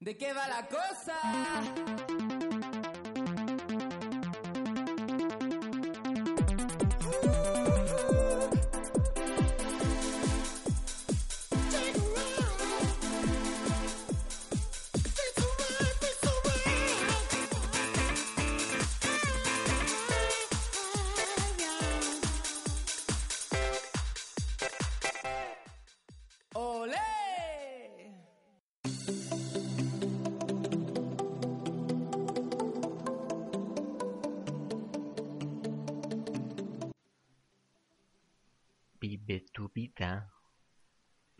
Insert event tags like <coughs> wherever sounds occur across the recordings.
¿De qué va la cosa?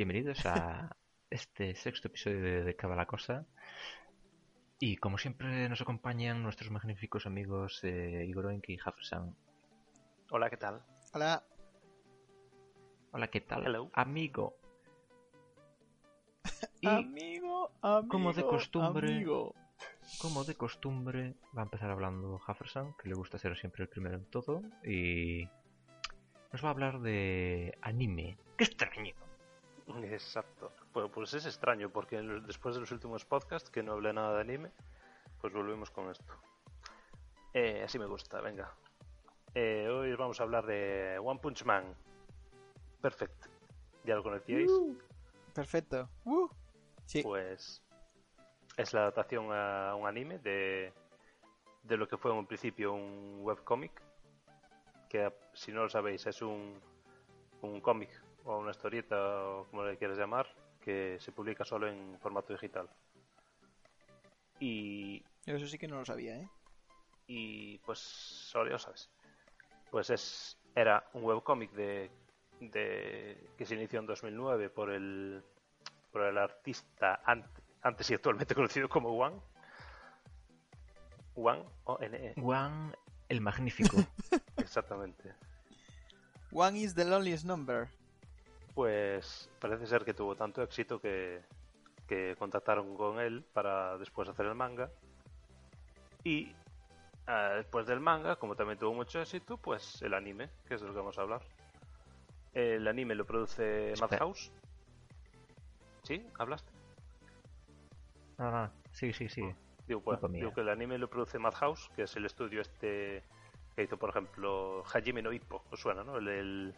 Bienvenidos a este sexto episodio de De Cava la Cosa. Y como siempre nos acompañan nuestros magníficos amigos eh, Igor Oink y Jafferson. Hola, ¿qué tal? Hola. Hola, ¿qué tal? Hello. Amigo. <laughs> Y Amigo, amigo. como de costumbre- Amigo. como de costumbre va a empezar hablando Jefferson, que le gusta ser siempre el primero en todo. Y nos va a hablar de anime. ¡Qué extraño! Exacto. Bueno, pues es extraño porque después de los últimos podcasts que no hablé nada de anime, pues volvemos con esto. Eh, así me gusta, venga. Eh, hoy vamos a hablar de One Punch Man. Perfecto. ¿Ya lo conocíais? Uh, perfecto. Uh. Sí. Pues es la adaptación a un anime de, de lo que fue en un principio un webcómic. Que si no lo sabéis es un, un cómic o una historieta o como le quieras llamar que se publica solo en formato digital. Y, Eso sí que no lo sabía, ¿eh? y pues solo sabes. Pues es era un webcómic de, de que se inició en 2009 por el por el artista ant- antes y actualmente conocido como Wan. Wan o N E, Juan el Magnífico. <laughs> exactamente. One is the loneliest number. Pues parece ser que tuvo tanto éxito que, que contactaron con él para después hacer el manga. Y ah, después del manga, como también tuvo mucho éxito, pues el anime, que es de lo que vamos a hablar. El anime lo produce Espera. Madhouse. ¿Sí? ¿Hablaste? No, no, sí, sí, sí. Digo, pues, que el anime lo produce Madhouse, que es el estudio este que hizo, por ejemplo, Hajime no Ippo, os suena, ¿no? El,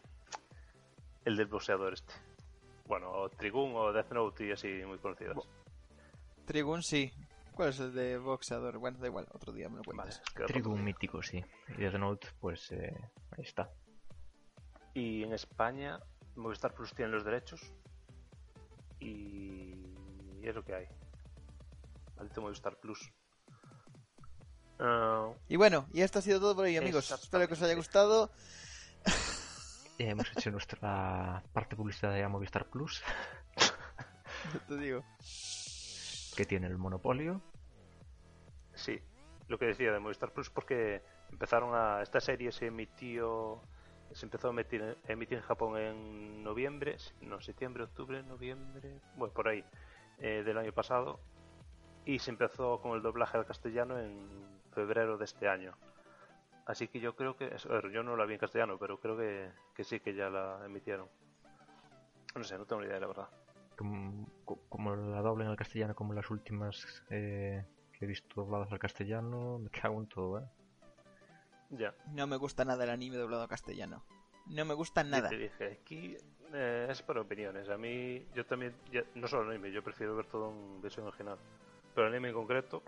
el del boxeador este. Bueno, o Trigun o Death Note y así muy conocidos. Bo- Trigun sí. ¿Cuál es el de boxeador? Bueno, da igual, otro día me lo Vale, cuentas. es que Trigo otro- un mítico, sí. Y Death Note, pues eh, ahí está. Y en España, Movistar Plus tiene los derechos. Y es lo que hay. Maldito Movistar Plus. Ah, Y bueno, y esto ha sido todo por hoy, amigos. Espero que os haya gustado. Ya hemos hecho nuestra parte publicidad de Movistar Plus, Yo te digo. que tiene el monopolio. Sí, lo que decía de Movistar Plus porque empezaron a esta serie se emitió se empezó a emitir, a emitir en Japón en noviembre, no septiembre, octubre, noviembre, bueno por ahí eh, del año pasado y se empezó con el doblaje al castellano en febrero de este año. Así que yo creo que, a ver, yo no la vi en castellano, pero creo que, que sí que ya la emitieron. No sé, no tengo ni idea, la verdad. Como, co- como la doblen al castellano, como las últimas eh, que he visto dobladas al castellano, me cago en todo, ¿eh? Ya. No me gusta nada el anime doblado a castellano. No me gusta nada. Te dije, aquí eh, es por opiniones. A mí, yo también, ya- no solo anime, yo prefiero ver todo en versión original. Pero el anime en concreto,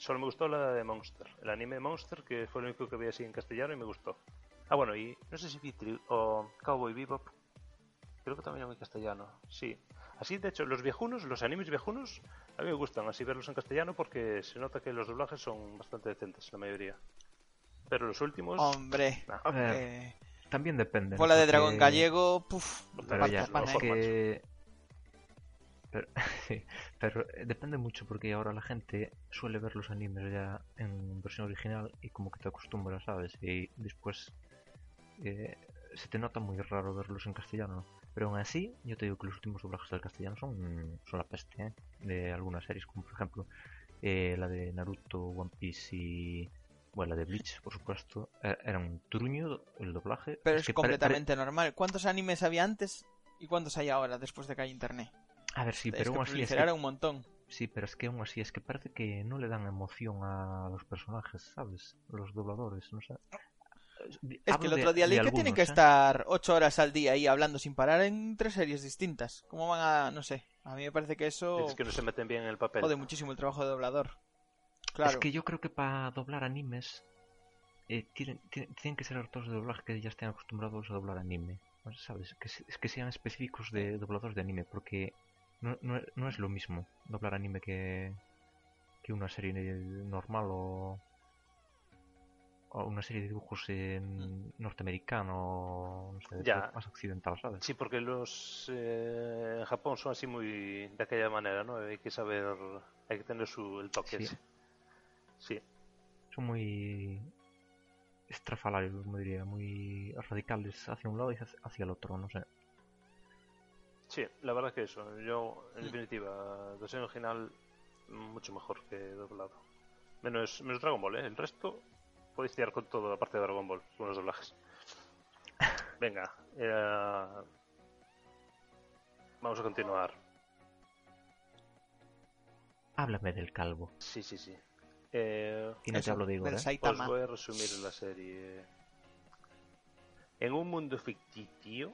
solo me gustó la de Monster. El anime de Monster, que fue el único que vi así en castellano y me gustó. Ah, bueno, y no sé si vi Tri- o Cowboy Bebop. Creo que también en castellano, sí. Así, de hecho, los viejunos, los animes viejunos, a mí me gustan así verlos en castellano porque se nota que los doblajes son bastante decentes, la mayoría. Pero los últimos... Hombre. nah. Eh, también depende. bola de Porque- dragón gallego. Puf. Pero pata, ya, pana, es que... Pero, <laughs> sí, pero eh, depende mucho porque ahora la gente suele ver los animes ya en versión original y como que te acostumbras, ¿sabes? Y después eh, se te nota muy raro verlos en castellano. Pero aún así, yo te digo que los últimos doblajes del castellano son, son la peste, ¿eh? De algunas series, como por ejemplo eh, la de Naruto, One Piece y... Bueno, la de Bleach, por supuesto. eh, Era un truño el doblaje. Pero es, que completamente normal. ¿Cuántos animes había antes y cuántos hay ahora después de que hay internet? A ver, sí, es pero que aún así es que un montón. Sí, pero es que aún así, es que parece que no le dan emoción a los personajes, ¿sabes? Los dobladores, no sé. Es que el otro día leí que tienen que estar ocho horas al día ahí hablando sin parar en tres series distintas. ¿Cómo van a...? no sé. A mí me parece que eso... Es que no se meten bien en el papel. Jode muchísimo el trabajo de doblador. Claro. Es que yo creo que para doblar animes eh, tienen, tienen, tienen que ser actores de doblaje que ya estén acostumbrados a doblar anime. ¿Sabes? Que, se- que sean específicos de dobladores de anime, porque no, no, no es lo mismo doblar anime que, que una serie normal o, o una serie de dibujos en norteamericano o no sé, Ya. más occidental, ¿sabes? Sí, porque los eh, en Japón son así muy de aquella manera, ¿no? Hay que saber, hay que tener su el toque Sí. ese. Sí, Son muy estrafalarios, diría, muy radicales hacia un lado y hacia- hacia el otro, no sé. Sí, la verdad que eso. Yo, en definitiva, versión original mucho mejor que doblado. Menos, menos Dragon Ball, ¿eh? El resto podéis tirar con todo, aparte de Dragon Ball, con los doblajes. <laughs> Venga, eh, vamos a continuar. Háblame del calvo. Sí, sí, sí. Eh, Y no te hablo de Igor, ¿eh? Os voy a resumir la serie. En un mundo ficticio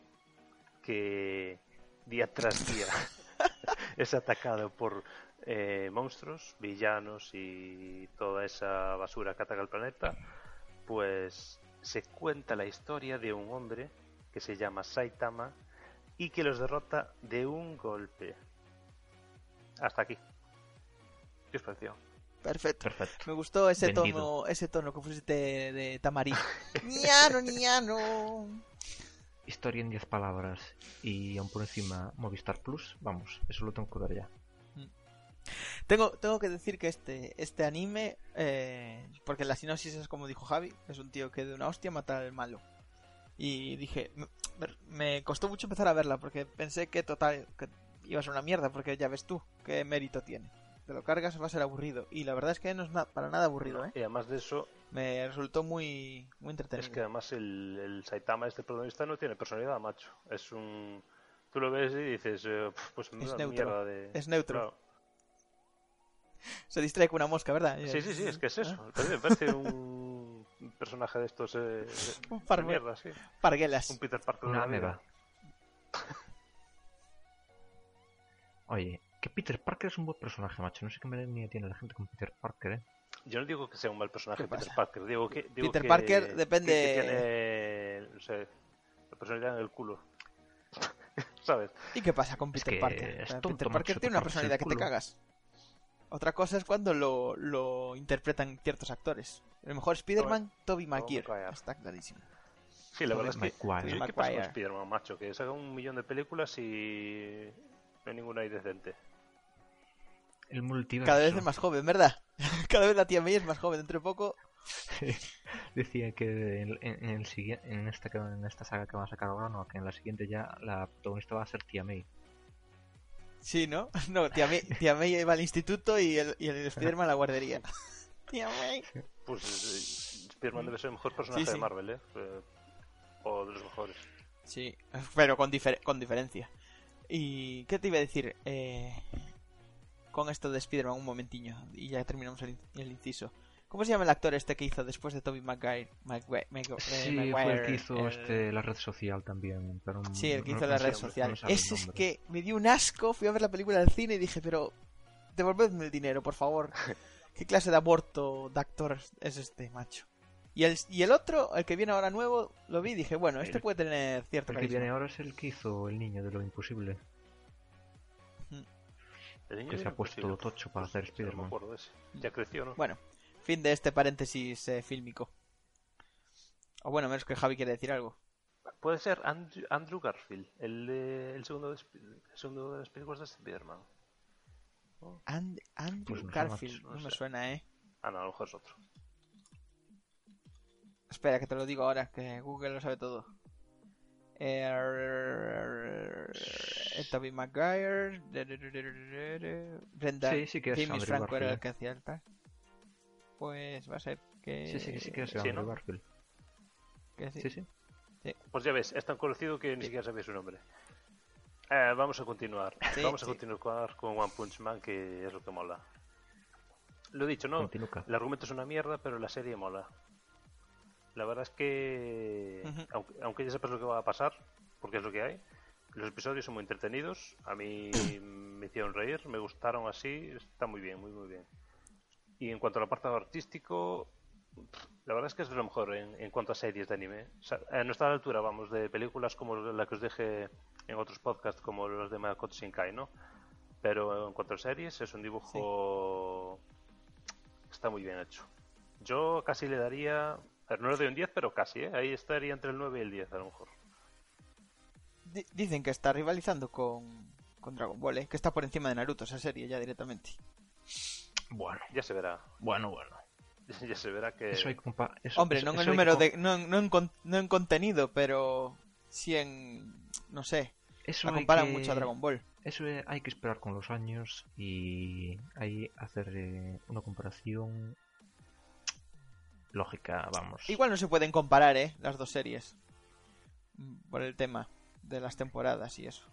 que día tras día <laughs> es atacado por eh, monstruos, villanos y toda esa basura que ataca el planeta, pues se cuenta la historia de un hombre que se llama Saitama y que los derrota de un golpe. Hasta aquí. ¿Qué os pareció? Perfecto. Perfecto. Me gustó ese Vendido. tono, ese tono que pusiste de, de tamarí. <laughs> Niano, niano. Historia en 10 palabras y aún por encima Movistar Plus, vamos, eso lo tengo que ver ya. Tengo, tengo que decir que este, este anime, eh, porque la sinopsis es como dijo Javi, es un tío que de una hostia mata al malo. Y dije, me, me costó mucho empezar a verla porque pensé que total, que iba a ser una mierda, porque ya ves tú qué mérito tiene. Te lo cargas va a ser aburrido. Y la verdad es que no es na- para nada aburrido, ¿eh? Y además de eso, Me resultó muy, muy entretenido. Es que además el, el Saitama, este protagonista, no tiene personalidad, macho. Es un... Tú lo ves y dices, eh, pues una neutro, mierda de... es neutro. Claro. Se distrae con una mosca, ¿verdad? Sí, sí, sí, es que es eso. Me parece un personaje de estos... Eh, <laughs> Un de par- mierda, sí. Parguelas. Un Peter Parker de Una ameba. <laughs> Oye, que Peter Parker es un buen personaje, macho. No sé qué manía tiene la gente con Peter Parker, ¿eh? Yo no digo que sea un mal personaje ¿Qué Peter? Parker, digo que... digo Peter que- Parker que- depende- Que, tiene, no sé, la personalidad en el culo. <laughs> ¿Sabes? ¿Y qué pasa con Es Peter que Parker? es Peter tonto, Parker macho, tiene una personalidad que te cagas. Otra cosa es cuando lo, lo interpretan ciertos actores. El mejor Spider-Man, Tobey Maguire. Maguire. Está clarísimo. Sí, la verdad es que... ¿Qué pasa con. Spider-Man, macho? Que saca un millón de películas y... No hay ninguna ahí decente. El multiverso. Cada vez es más joven, ¿verdad? <laughs> Cada vez la tía May es más joven. Dentro de poco... Decía que en, en- en el siguiente, en, esta, que- en esta saga que van a sacar ahora, no, que en la siguiente ya la protagonista va a ser Tía May. Sí, ¿no? <laughs> No, tía May, tía May va al instituto y el, y el Spider-Man a la guardería. <laughs> Tía May. Pues eh, Spider-Man debe ser el mejor personaje Sí, sí. de Marvel, ¿eh? Eh, O de los mejores. Sí, pero con, difer- con diferencia. ¿Y qué te iba a decir? Eh, con esto de Spider-Man, un momentiño, y ya terminamos el, in- el inciso. ¿Cómo se llama el actor este que hizo después de Tobey Maguire? Maguire, Magu- eh, Sí, Maguire, fue el que hizo el- este, la red social también. Pero Sí, el que hizo no la red social. no Ese es que me dio un asco. Fui a ver la película del cine y dije, pero devolvedme el dinero, por favor. ¿Qué clase de aborto de actor es este, macho? Y el, y el otro, el que viene ahora nuevo, lo vi y dije, bueno, este El- puede tener cierto El que viene ahora es el que hizo el niño de lo imposible. Que se ha puesto todo tocho para hacer Spider-Man. Ya creció, ¿no? Bueno, fin de este paréntesis eh, fílmico. O bueno, menos que Javi quiere decir algo. Puede ser Andrew, Andrew Garfield, el, de- el segundo, de, el segundo de las películas de Spider-Man. And- Andrew Pues Garfield, no, no me sé. suena, ¿eh? Ah, no, a lo mejor es otro. Espera, que te lo digo ahora, que Google lo sabe todo. Eh, Tobey Maguire, Brenda, Sí, sí que James Franco era el que hacía el pack. Pues va a ser que... Sí, sí, sí que es Sí, ¿no? Garfield. que sí. Sí, sí. Pues ya ves, es tan conocido que ni siquiera sabía su nombre. Eh, vamos a continuar. Sí, <laughs> vamos a continuar con One Punch Man, que es lo que mola. Lo dicho, ¿no? Continúa. El argumento es una mierda, pero la serie mola. La verdad es que, aunque, aunque ya sepas lo que va a pasar, porque es lo que hay, los episodios son muy entretenidos. A mí <clears throat> me hicieron reír, me gustaron así, está muy bien, muy, muy bien. Y en cuanto al apartado artístico, la verdad es que es de lo mejor en, en cuanto a series de anime. O sea, no está a la altura, vamos, de películas como la que os dije en otros podcasts, como los de Makoto Shinkai, ¿no? Pero en cuanto a series, es un dibujo está muy bien hecho. Yo casi le daría. No le doy un 10, pero casi, ¿eh? Ahí estaría entre el 9 y el 10, a lo mejor. Di- dicen que está rivalizando con, con Dragon Ball, ¿eh? que está por encima de Naruto esa serie ya directamente. Bueno, Ya se verá. bueno, bueno. <laughs> Ya se verá que. Eso que compa... eso, Hombre, eso, no en el número de. No, en- no en, con- no en contenido, pero. Sí en. No sé. Eso La comparan que- mucho a Dragon Ball. Eso hay que esperar con los años y ahí hacer eh, una comparación lógica, vamos. Igual no se pueden comparar, ¿eh? Las dos series. Mm, Por el tema de las temporadas y eso.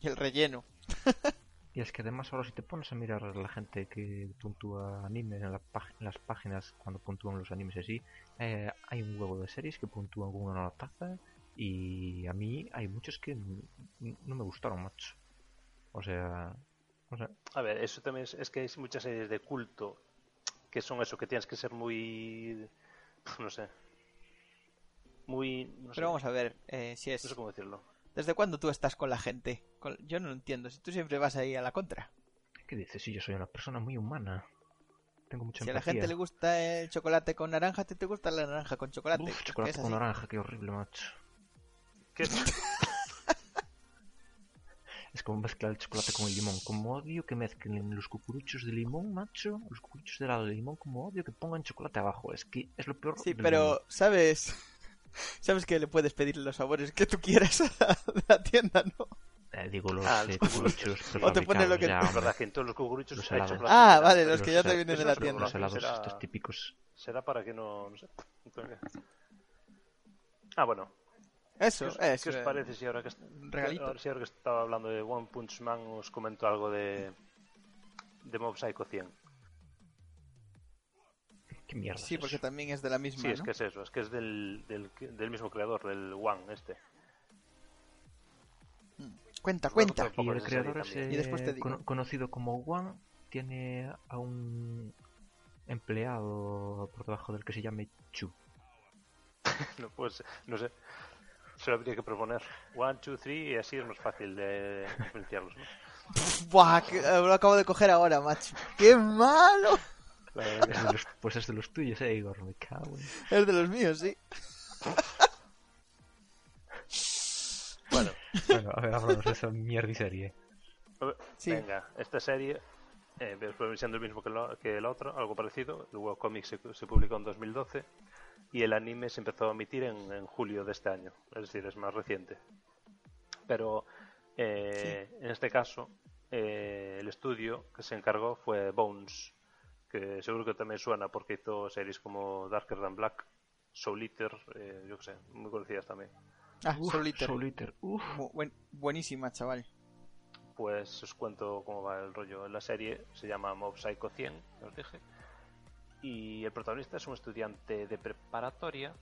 Y el relleno. <laughs> Y es que además ahora si te pones a mirar a la gente que puntúa animes en, la en las páginas cuando puntúan los animes así, eh, hay un huevo de series que puntúan con una taza y a mí hay muchos que no me gustaron mucho. O sea, o sea, A ver, eso también es, es que hay muchas series de culto que son eso, que tienes que ser muy. No sé. Muy. No sé, Pero vamos a ver eh, si es. no sé cómo decirlo. ¿Desde cuándo tú estás con la gente? Con- Yo no lo entiendo. Si tú siempre vas ahí a la contra. ¿qué dices? Si yo soy una persona muy humana. Tengo mucha Si a la gente le gusta el chocolate con naranja, te gusta la naranja con chocolate. Uf, chocolate con naranja, qué horrible, macho. ¿Qué? Es como mezclar el chocolate con el limón. Como odio que mezclen los cucuruchos de limón, macho. Los cucuruchos de helado de limón, como odio que pongan chocolate abajo. Es que es lo peor. Sí, pero. ¿sabes? <laughs> Sabes que le puedes pedir los sabores que tú quieras a la, de la tienda, ¿no? Eh, digo, los Ah, eh, los cucuruchos O te pone lo que- ya, Es verdad que en todos los cucuruchos Los hay helados. chocolate. Ah, vale, los que ya te vienen de la tienda. Los helados Será- estos típicos. Será para que no. No sé. Ah, bueno. Eso, ¿Qué os, es. qué os parece si ahora que, est- un regalito. ahora- si ahora que estaba hablando de One Punch Man os comento algo de. de Mob Psycho 100? ¿Qué mierda? Sí, es porque eso? también es de la misma, Sí, es que es eso, es que es del, del, del mismo creador, del One este. Cuenta, Luego cuenta. te- Y el creador es. Y después te digo. cono- conocido como One. Tiene a un empleado por debajo del que se llame Chu. <laughs> No, pues, no sé. Se lo habría que proponer. One, two, three, y así es más fácil de diferenciarlos, ¿no? Buah, que- lo acabo de coger ahora, macho. ¡Qué malo! Es de los- pues es de los tuyos, eh, Igor. Me cago en... Es de los míos, sí. <laughs> Bueno, Bueno, a ver, hablamos de esa mierda y serie. Sí. venga, esta serie, eh, después siendo el mismo que, lo- que el otro, algo parecido. El webcomic se, se publicó en 2012 y el anime se empezó a emitir en, en julio de este año, es decir, es más reciente. Pero eh, en este caso, eh, el estudio que se encargó fue Bones, que seguro que también suena porque hizo series como Darker Than Black, Soul Eater, eh, yo que sé, muy conocidas también. Ah, Uf, Soul Eater. Soul Eater, uf. Bu- buen- buenísima, chaval. Pues os cuento cómo va el rollo. La serie se llama Mob Psycho 100, ya os dije. Y el protagonista es un estudiante de preparatoria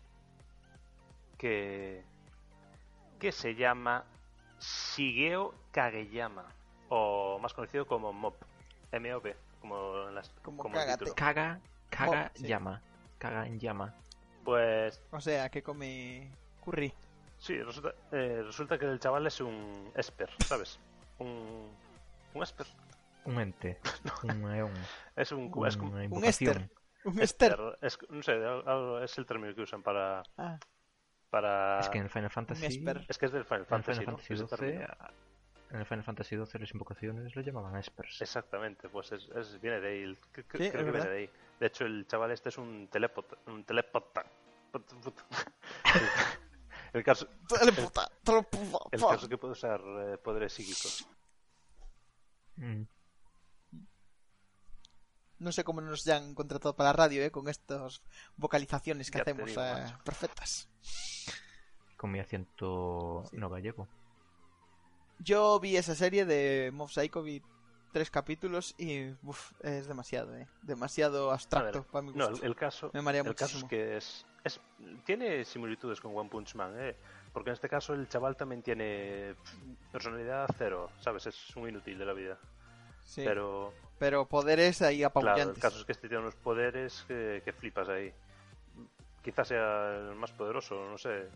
que, que se llama Shigeo Kageyama, o más conocido como Mob, M-O-B, como en las Como como el título. Caga, caga, sí. llama. Caga en llama. Pues O sea, que come curry. sí, resulta, eh, resulta que el chaval es un esper, ¿sabes? Un, un esper. Un ente. <laughs> Un. Es un, es como- Una un invocación. Un Esther. Esper, es, no sé, es el término que usan para, Ah, para... Es que en el Final Fantasy. Esper. Es que es del Final En el Fantasy, Final ¿no? Fantasy XII. término. En el Final Fantasy XII las invocaciones lo llamaban Espers. Exactamente, pues es, es- viene de ahí. el- Sí, creo es que viene de ahí. De hecho, el chaval este es un telepota. Un telepota. <laughs> El caso, Teleputa, el pa. caso que puede usar eh, poderes psíquicos. Mm. No sé cómo nos ya han contratado para la radio, ¿eh? Con estas vocalizaciones que Ya hacemos digo, eh, perfectas. Con mi acento Sí. no gallego. Yo vi esa serie de Mob Psycho, vi tres capítulos y uf, es demasiado, ¿eh? Demasiado abstracto ver, para mi No, gusto. el, el caso, Me marea el caso es que es, es tiene similitudes con One Punch Man, ¿eh? porque en este caso el chaval también tiene personalidad cero, ¿sabes? Es un inútil de la vida. Sí, pero... Pero poderes ahí claro, apabullantes. el caso es que este tiene unos poderes que, que flipas ahí. Quizás sea el más poderoso, no sé.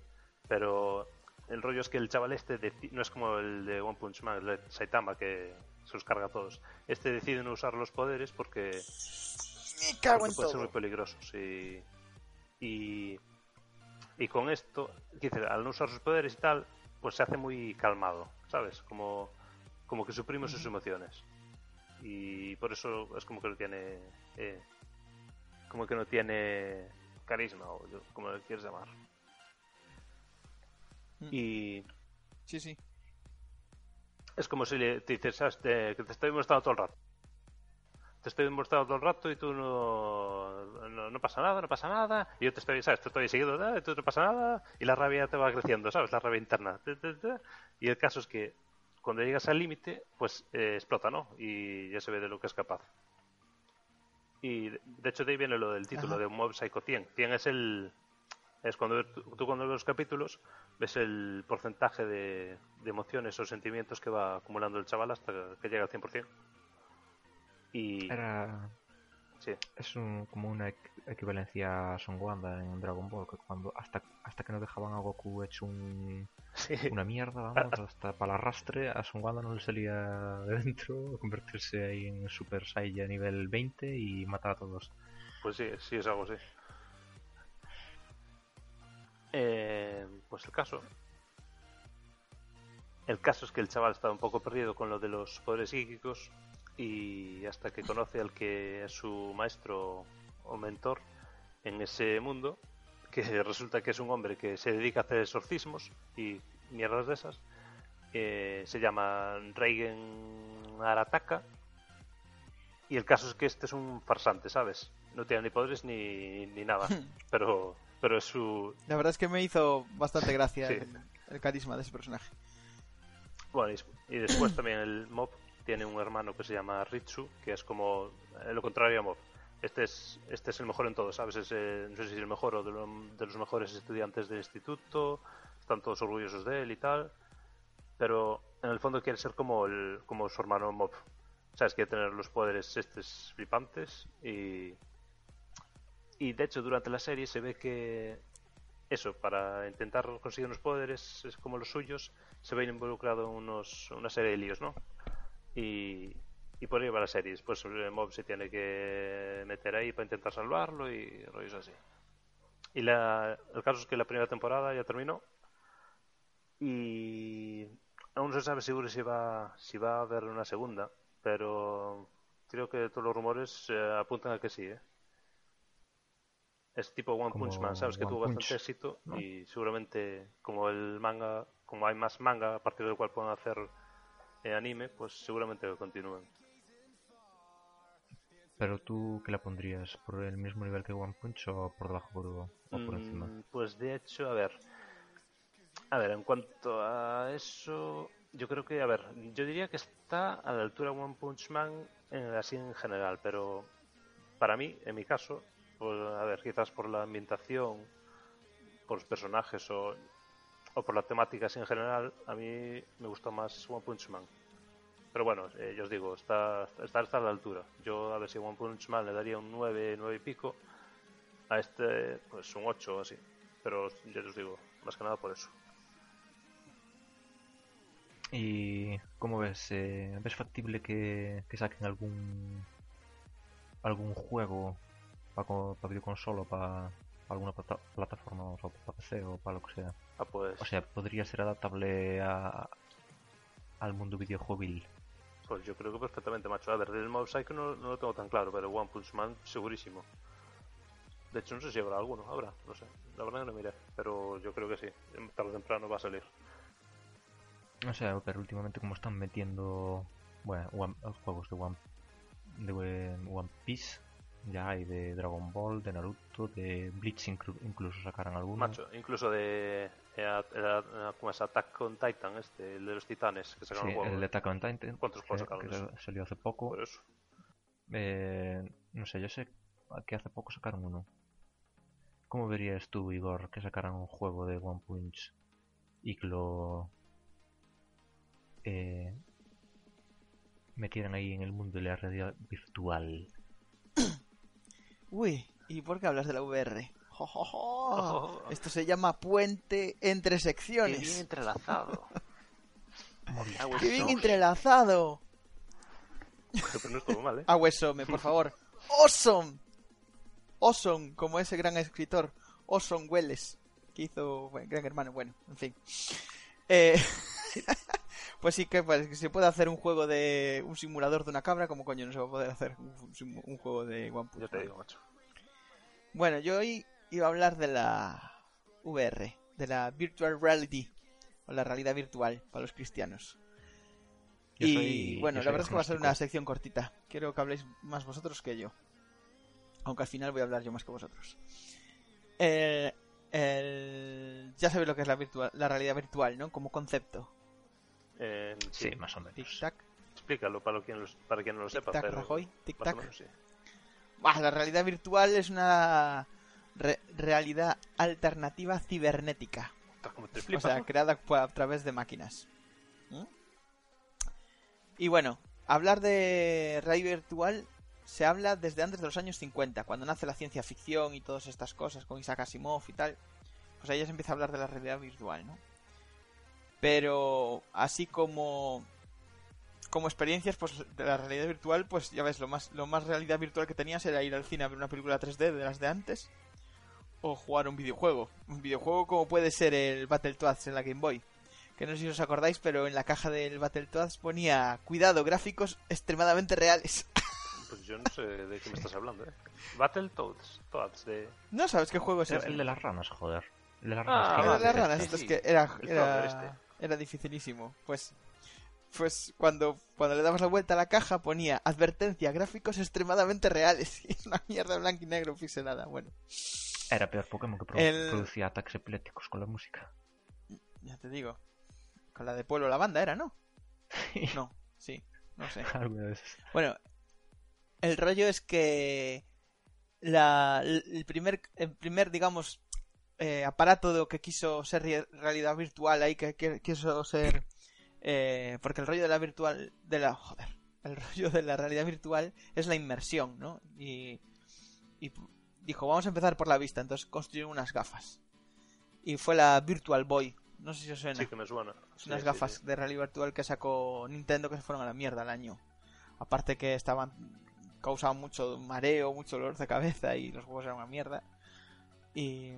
Pero el rollo es que el chaval este deci- no es como el de One Punch Man, el de Saitama, que se los carga a todos. Este decide no usar los poderes porque Me cago porque en pueden ser muy peligrosos y, y y con esto decir, al no usar sus poderes y tal pues se hace muy calmado sabes como como que suprime sus emociones y por eso es como que no tiene eh, como que no tiene carisma o como lo quieres llamar Mm. y Sí, sí. es como si le, te dices que te estoy mostrando todo el rato te estoy mostrando todo el rato y tú no, no, no pasa nada, no pasa nada, y yo te estoy, ¿sabes? Te estoy siguiendo, ¿eh? y tú no pasa nada, y la rabia te va creciendo, ¿sabes? La rabia interna. Te, te, te. Y el caso es que cuando llegas al límite, pues eh, explota, ¿no? Y ya se ve de lo que es capaz. Y de hecho de ahí viene lo del título Ajá. de Mob Psycho 100. 100 es el... Es cuando tú, cuando ves los capítulos ves el porcentaje de, de emociones o sentimientos que va acumulando el chaval hasta que llega al 100%. Y... Era. Sí. Es un, como una equivalencia a Son Wanda en Dragon Ball, que cuando hasta, hasta que no dejaban a Goku hecho un, Sí. una mierda, vamos, <laughs> hasta para el arrastre, a Son Wanda no le salía de dentro convertirse ahí en Super Saiyan nivel 20 y matar a todos. Pues sí, sí es algo así. Eh, pues el caso. El caso es que el chaval está un poco perdido con lo de los poderes psíquicos y hasta que conoce al que es su maestro o mentor en ese mundo, que resulta que es un hombre que se dedica a hacer exorcismos y mierdas de esas, eh, se llama Reigen Arataka y el caso es que este es un farsante, ¿sabes? No tiene ni poderes ni, ni nada, <laughs> pero, pero es su... La verdad es que me hizo bastante gracia Sí. el, el carisma de ese personaje. Bueno, y, y después también el Mob tiene un hermano que se llama Ritsu, que es como eh, lo contrario a Mob. Este es, este es el mejor en todo, ¿sabes? Es, eh, no sé si es el mejor o de, lo- de los mejores estudiantes del instituto, están todos orgullosos de él y tal, pero en el fondo quiere ser como, el, como su hermano Mob. ¿Sabes? Quiere tener los poderes estos flipantes y... Y de hecho durante la serie se ve que eso, para intentar conseguir unos poderes es como los suyos, se ve involucrado unos, una serie de líos, ¿no? Y, y por ahí va la serie. Después el Mob se tiene que meter ahí para intentar salvarlo y rollos así. Y la, el caso es que la primera temporada ya terminó y aún no se sabe seguro si va, si va a haber una segunda, pero creo que todos los rumores eh, apuntan a que sí, ¿eh? Es tipo One Como Punch Man, ¿sabes? Que tuvo Punch, bastante éxito ¿no? y seguramente como el manga, como hay más manga a partir del cual puedan hacer eh, anime, pues seguramente continúen. Pero tú, ¿qué la pondrías? ¿Por el mismo nivel que One Punch o por debajo por, o por encima? Mm, Pues de hecho, a ver. A ver, en cuanto a eso, yo creo que, a ver, yo diría que está a la altura One Punch Man en, así en general, pero para mí, en mi caso, pues, a ver, quizás por la ambientación, por los personajes o, o por la temática así en general, a mí me gusta más One Punch Man. Pero bueno, eh, yo os digo, está, está, está a la altura. Yo a ver si One Punch Man le daría un 9, 9 y pico. A este, pues un 8 o así. Pero ya os digo, más que nada por eso. ¿Y cómo ves? Eh, ¿Ves factible que, que saquen algún algún juego para videoconsola o para alguna plata- plataforma o para PC o para lo que sea? Ah, pues, O sea, podría ser adaptable a, al mundo videojuegil. Pues yo creo que perfectamente, macho. A ver, del Mob Psycho no, no lo tengo tan claro, pero One Punch Man segurísimo. De hecho, no sé si habrá alguno, habrá, no sé. La verdad que no miré, pero yo creo que sí. Tarde o temprano va a salir. O sea, pero últimamente como están metiendo bueno, juegos de One, de One Piece, ya hay de Dragon Ball, de Naruto, de Bleach inclu- incluso sacaron alguno. Macho, incluso de. eh, a- a- a- ¿Cómo es? Attack on Titan, este, el de los titanes, que Sí, sacaron el juego. el de Attack on Titan, ¿Cuántos juegos sacaron eso? salió hace poco. Por eso. Eh, no sé, yo sé que hace poco sacaron uno. ¿Cómo verías tú, Igor, que sacaran un juego de One Punch y que lo eh, metieran ahí en el mundo de la realidad virtual? Uy, ¿y por qué hablas de la VR? Oh. Esto se llama puente entre Qué secciones. bien entrelazado. ¡Qué bien entrelazado! <laughs> Pero no estuvo mal, ¿eh? Aguesome, por favor. ¡Awesome! Awesome, como ese gran escritor, Awesome Welles, que hizo bueno, Gran Hermano. Bueno, en fin. Eh, <laughs> pues sí que, pues, que se puede hacer un juego de un simulador de una cabra, como coño no se va a poder hacer un, juego de One Punch Yo te digo, macho. Bueno, yo hoy iba a hablar de la VR, de la Virtual Reality, o la realidad virtual para los cristianos. Yo y soy- bueno, la verdad es que va a ser una sección cortita. Quiero que habléis más vosotros que yo. Aunque al final voy a hablar yo más que vosotros. Eh, el- Ya sabéis lo que es la, virtual, la realidad virtual, ¿no? Como concepto. Eh, Sí, sí, más o menos. Tic-tac, explícalo para quien, los- para quien no lo sepa. tic-tac, pero Rajoy, más o tic-tac. menos, sí. Bah, la realidad virtual es una re- realidad alternativa cibernética. O sea, ¿no? creada a través de máquinas. ¿Mm? Y bueno, hablar de realidad virtual se habla desde antes de los años 50, cuando nace la ciencia ficción y todas estas cosas con Isaac Asimov y tal. Pues ahí ya se empieza a hablar de la realidad virtual, ¿no? Pero así como como experiencias pues de la realidad virtual, pues ya ves, lo más lo más realidad virtual que tenías era ir al cine a ver una película 3D de las de antes o jugar un videojuego. Un videojuego como puede ser el Battletoads en la Game Boy. Que no sé si os acordáis, pero en la caja del Battletoads ponía cuidado, gráficos extremadamente reales. <laughs> Pues yo no sé de qué me estás hablando, ¿eh? Battletoads. Toads de... ¿No sabes qué juego es El, ese? el de las ranas, joder. El de las Ah, ranas. Era vale, de las ranas, sí, esto es sí. que era, El este. Era dificilísimo. Pues, pues cuando, cuando le dabas la vuelta a la caja ponía advertencia, gráficos extremadamente reales. <laughs> Y una mierda blanco y negro pixelada. Bueno, Era peor Pokémon que El- producía ataques epilépticos con la música. ya te digo. Con la de Pueblo la banda era, ¿no? No, sí, no sé. <laughs> Bueno, el rollo es que la, el primer, el primer digamos, eh, aparato de lo que quiso ser re- realidad virtual ahí, que, que quiso ser... eh, porque el rollo de la virtual, de la... Joder, el <laughs> rollo de la realidad virtual es la inmersión, ¿no? Y, y dijo, vamos a empezar por la vista, entonces construyeron unas gafas. Y fue la Virtual Boy, no sé si os suena. Sí que me suena. Sí, unas sí, gafas sí. de realidad virtual que sacó Nintendo que se fueron a la mierda al año. Aparte que estaban causaban mucho mareo, mucho dolor de cabeza y los juegos eran una mierda. Y,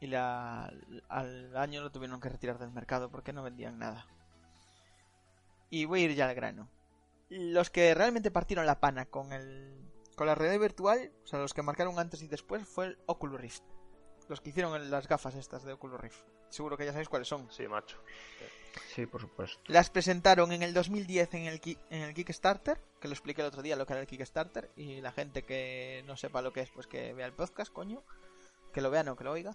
y la, al año lo tuvieron que retirar del mercado porque no vendían nada. Y voy a ir ya al grano. Los que realmente partieron la pana con el con la realidad virtual, o sea, los que marcaron antes y después fue el Oculus Rift. Los que hicieron las gafas estas de Oculus Rift. Seguro que ya sabéis cuáles son. Sí, macho. Sí, por supuesto. Las presentaron en el 2010 en el, Ki- en el Kickstarter, que lo expliqué el otro día lo que era el Kickstarter, y la gente que no sepa lo que es, pues que vea el podcast, coño. Que lo vea, no, que lo oiga.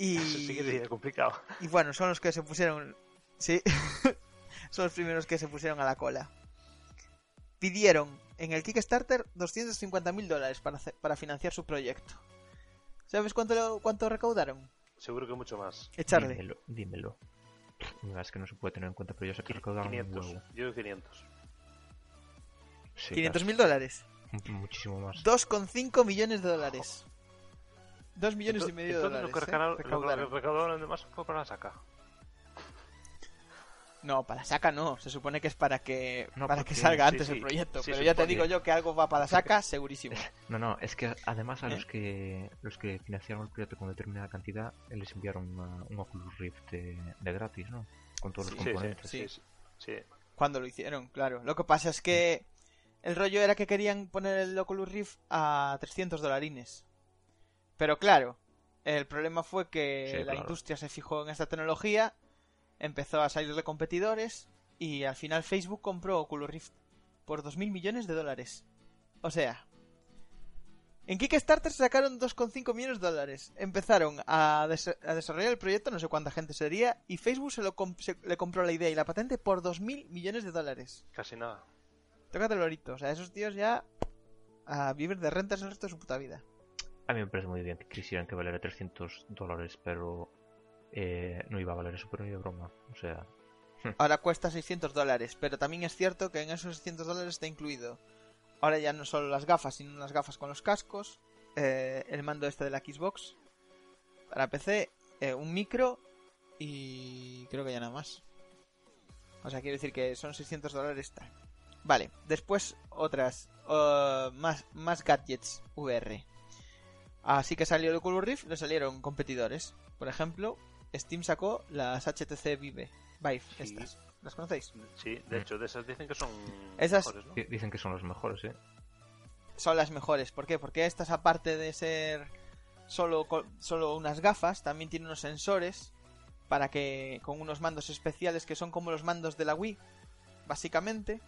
Y, <laughs> Sí que es complicado. y bueno, son los que se pusieron... Sí, <laughs> son los primeros que se pusieron a la cola. Pidieron en el Kickstarter 250.000 dólares para, hacer- para financiar su proyecto. ¿Sabes cuánto, lo- cuánto recaudaron? Seguro que mucho más. Echarle. Dímelo, dímelo. Es que no se puede tener en cuenta, pero yo sé que recaudaron un 500. huevo. Yo digo 500. Sí, 500.000 dólares. casi. Muchísimo más. 2,5 millones de dólares. 2 millones y medio de entonces dólares. Lo que, ¿eh? recaudaron, lo que recaudaron. recaudaron de más fue para la saca. No, para la saca no. Se supone que es para que No, para que porque- salga sí, antes sí. el proyecto. Sí, pero se ya te supone. digo yo que algo va para la saca, segurísimo. <laughs> No, no, es que además a ¿Eh? los que los que financiaron el proyecto con determinada cantidad eh, les enviaron una- un Oculus Rift de, de gratis, ¿no? Con todos Sí, los sí, componentes. sí, sí, sí. Cuando lo hicieron, claro. Lo que pasa es que el rollo era que querían poner el Oculus Rift a 300 dolarines. Pero claro, el problema fue que Sí, la claro. industria se fijó en esta tecnología, empezó a salir de competidores y al final Facebook compró Oculus Rift por 2.000 millones de dólares. O sea, En Kickstarter sacaron 2,5 millones de dólares. Empezaron a, des- a desarrollar el proyecto, no sé cuánta gente sería, y Facebook se, lo comp- se- le compró la idea y la patente por 2.000 millones de dólares. Casi nada. Tócate el lorito. O sea, esos tíos ya a vivir de rentas el resto de su puta vida. A mí me parece muy bien que quisieran que valiera 300 dólares, pero eh, no iba a valer eso, pero ni de broma. O sea, <laughs> Ahora cuesta 600 dólares, pero también es cierto que en esos 600 dólares está incluido. Ahora ya no solo las gafas, sino las gafas con los cascos, eh, el mando este de la Xbox para PC, eh, un micro y creo que ya nada más. O sea, quiero decir que son 600 dólares tal. Vale, después otras, eh, más, más gadgets VR. Así que salió el Oculus Rift, le salieron competidores. Por ejemplo, Steam sacó las HTC Vive. Vive, Sí. estas. ¿Las conocéis? Sí, de hecho, de esas dicen que son Esas- mejores, ¿no? di- dicen que son los mejores, ¿eh? Son las mejores. ¿Por qué? Porque estas, aparte de ser solo, solo unas gafas, también tienen unos sensores para que con unos mandos especiales que son como los mandos de la Wii, básicamente,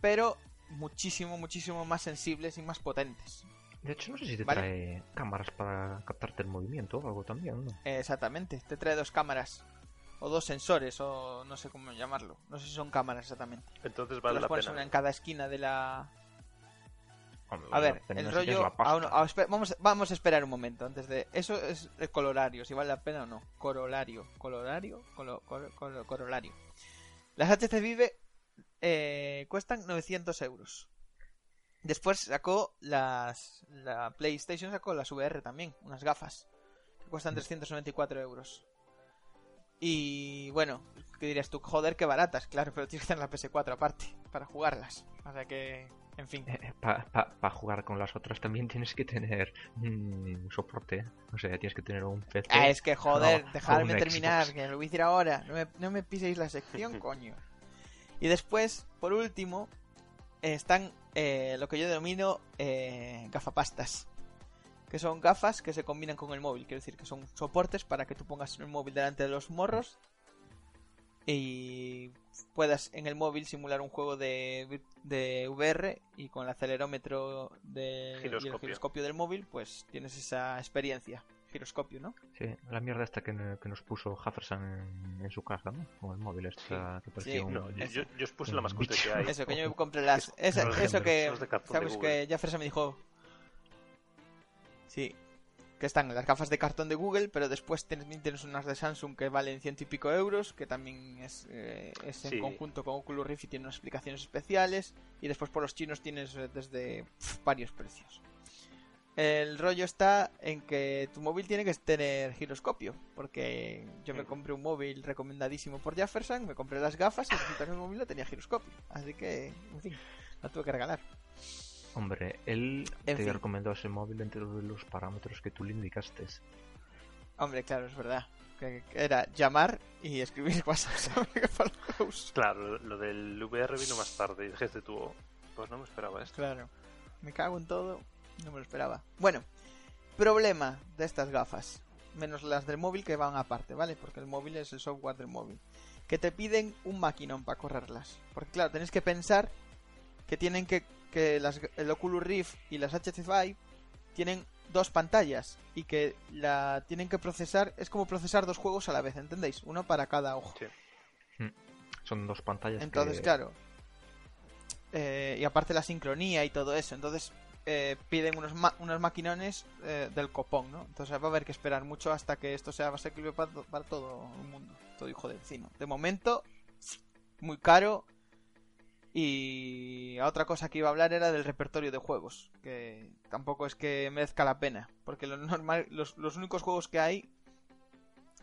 pero muchísimo, muchísimo más sensibles y más potentes. De hecho, no sé si te Vale. trae cámaras para captarte el movimiento o algo también, ¿no? Exactamente, te trae dos cámaras. O dos sensores, o no sé cómo llamarlo. No sé si son cámaras exactamente. Entonces vale las la pones pena. una en cada esquina de la, Hombre, A ver, el rollo. espe- vamos, vamos a esperar un momento antes de. Eso es el cololario, si vale la pena o no. Corolario. Colo- colo- corolario. Las HC Vive eh, cuestan 900 euros. Después sacó las. La PlayStation sacó las VR también, unas gafas. Que cuestan 394 euros. Y bueno, ¿qué dirías tú? Joder, qué baratas, claro, pero tienes que tener la PS4 aparte para jugarlas. O sea que. En fin. Para jugar con las otras también <laughs> tienes que tener un soporte. ¿eh? O sea, tienes que tener un PC. Ah, es que joder, No, dejadme terminar, Xbox. que lo voy a decir ahora. No me, no me piséis la sección, <laughs> coño. Y después, por último, eh, están eh, lo que yo denomino eh, gafapastas. Que son gafas que se combinan con el móvil. Quiero decir que son soportes para que tú pongas el móvil delante de los morros y puedas en el móvil simular un juego de, de VR y con el acelerómetro de, y el giroscopio del móvil, pues tienes esa experiencia. Giroscopio, ¿no? Sí, la mierda esta que, que nos puso Jefferson en, en su casa, ¿no? Con el móvil esta que parecía Sí. un... No, yo, yo, os puse la mascota bicho. que hay. Eso, que yo me compré las. <laughs> Es- esa- eso que. Sabes que Jefferson me dijo. Sí. Que están las gafas de cartón de Google, pero después tienes, tienes unas de Samsung que valen ciento y pico euros, que también es, eh, es en Sí. conjunto con Oculus Rift y tiene unas explicaciones especiales. Y después por los chinos tienes eh, desde varios precios. El rollo está en que tu móvil tiene que tener giroscopio, porque yo me compré un móvil recomendadísimo por Jefferson, me compré las gafas y resulta que el móvil no tenía giroscopio. Así que, en fin, la tuve que regalar. Hombre, él En te fin. recomendó ese móvil dentro de los parámetros que tú le indicaste. Hombre, claro, es verdad. Que, era llamar y escribir <laughs> WhatsApp. Claro, lo- lo del VR vino más tarde y dijiste tú, "Oh, pues no me esperaba esto. Claro. Me cago en todo. No me lo esperaba. Bueno, problema de estas gafas. Menos las del móvil que van aparte, ¿vale? Porque el móvil es el software del móvil. Que te piden un maquinón para correrlas. Porque claro, tenéis que pensar que tienen que... Que las, el Oculus Rift y las HTC Vive tienen dos pantallas y que la tienen que procesar es como procesar dos juegos a la vez, ¿entendéis? Uno para cada ojo. Sí. Son dos pantallas Entonces, que... claro. Eh, y aparte la sincronía y todo eso. Entonces eh, piden unos, ma- unos maquinones eh, del copón, ¿no? Entonces va a haber que esperar mucho hasta que esto sea asequible para, para todo el mundo. Todo hijo del vecino. De momento, muy caro. Y otra cosa que iba a hablar era del repertorio de juegos. Que tampoco es que merezca la pena. Porque lo normal, los, los únicos juegos que hay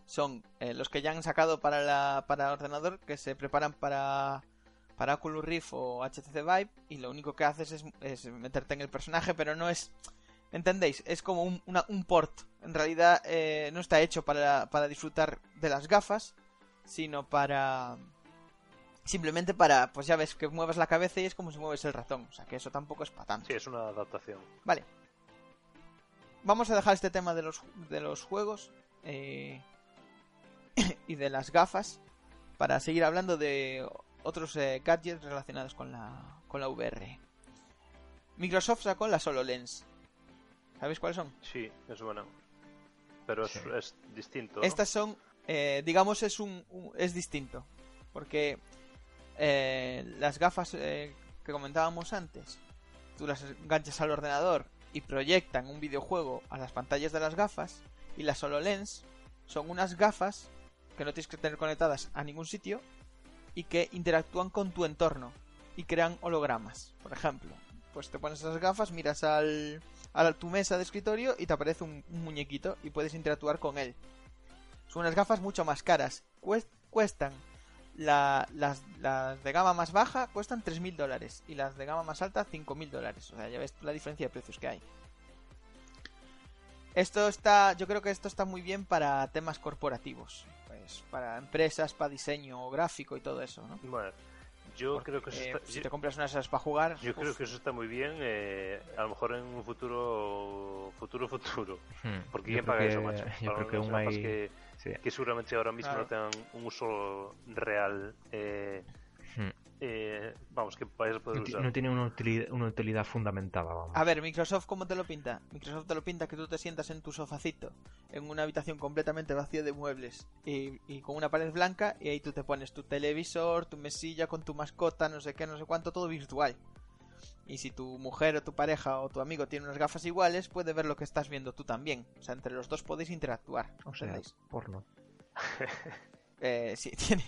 son eh, los que ya han sacado para, la, para ordenador, que se preparan para, para Oculus Rift o HTC Vive, y lo único que haces es, es meterte en el personaje, pero no es... ¿Entendéis? Es como un, una- un port. En realidad eh, no está hecho para, para disfrutar de las gafas, sino para... Simplemente para, pues ya ves que mueves la cabeza y es como si mueves el ratón. O sea que eso tampoco es para tanto. Sí, es una adaptación. Vale. Vamos a dejar este tema de los, de los juegos eh, <coughs> y de las gafas para seguir hablando de otros eh, gadgets relacionados con la, con la VR. Microsoft sacó la HoloLens. ¿Sabéis cuáles son? Sí, es bueno. Pero es, Sí. es distinto. ¿no? Estas son, eh, digamos, es un, un- es distinto, porque eh, las gafas eh, que comentábamos antes, tú las enganchas al ordenador y proyectan un videojuego a las pantallas de las gafas, y las HoloLens son unas gafas que no tienes que tener conectadas a ningún sitio y que interactúan con tu entorno y crean hologramas. Por ejemplo, pues te pones esas gafas, miras al, a tu mesa de escritorio y te aparece un, muñequito y puedes interactuar con él. Son unas gafas mucho más caras. Cuest- cuestan la- las, las de gama más baja cuestan 3.000 dólares y las de gama más alta 5.000 dólares. O sea, ya ves la diferencia de precios que hay. Esto está, yo creo que esto está muy bien para temas corporativos, pues para empresas, para diseño gráfico y todo eso, ¿no? Bueno, yo creo que eso Eh, está, si yo, te compras unas esas para jugar, yo uf, creo que eso está muy bien. eh, a lo mejor en un futuro, futuro, futuro. Hmm, Porque yo ¿quién paga que- eso, macho? Yo Para creo que aún hay... que, sí. que seguramente ahora mismo no Claro. tengan un uso real. eh, Hmm. Eh, vamos, que vayas a poder No, usar. no tiene una utilidad, una utilidad fundamentada, vamos. A ver, Microsoft, ¿cómo te lo pinta? Microsoft te lo pinta que tú te sientas en tu sofacito, en una habitación completamente vacía de muebles y, y con una pared blanca, y ahí tú te pones tu televisor, tu mesilla con tu mascota, no sé qué, no sé cuánto, todo virtual. Y si tu mujer o tu pareja o tu amigo tiene unas gafas iguales, puede ver lo que estás viendo tú también. O sea, entre los dos podéis interactuar. o sea, ¿entendéis? porno. Eh, sí, <laughs> tiene,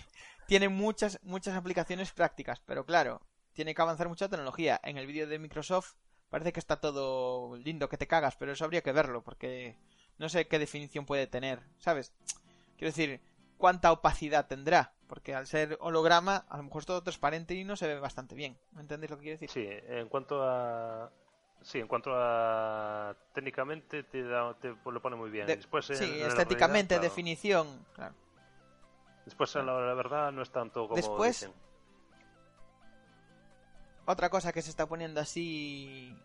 tiene muchas, muchas aplicaciones prácticas, pero claro, tiene que avanzar mucha tecnología. En el vídeo de Microsoft parece que está todo lindo, que te cagas, pero eso habría que verlo, porque no sé qué definición puede tener, ¿sabes? Quiero decir, cuánta opacidad tendrá, porque al ser holograma, a lo mejor es todo transparente y no se ve bastante bien. ¿Me entendéis lo que quiero decir? Sí, en cuanto a. Sí, en cuanto a. Técnicamente te, da- te lo pone muy bien. De- Después, en- sí, en estéticamente, realidad, claro. definición, claro. Después, la, la verdad, no es tanto como. Después- dicen. Otra cosa que se está poniendo así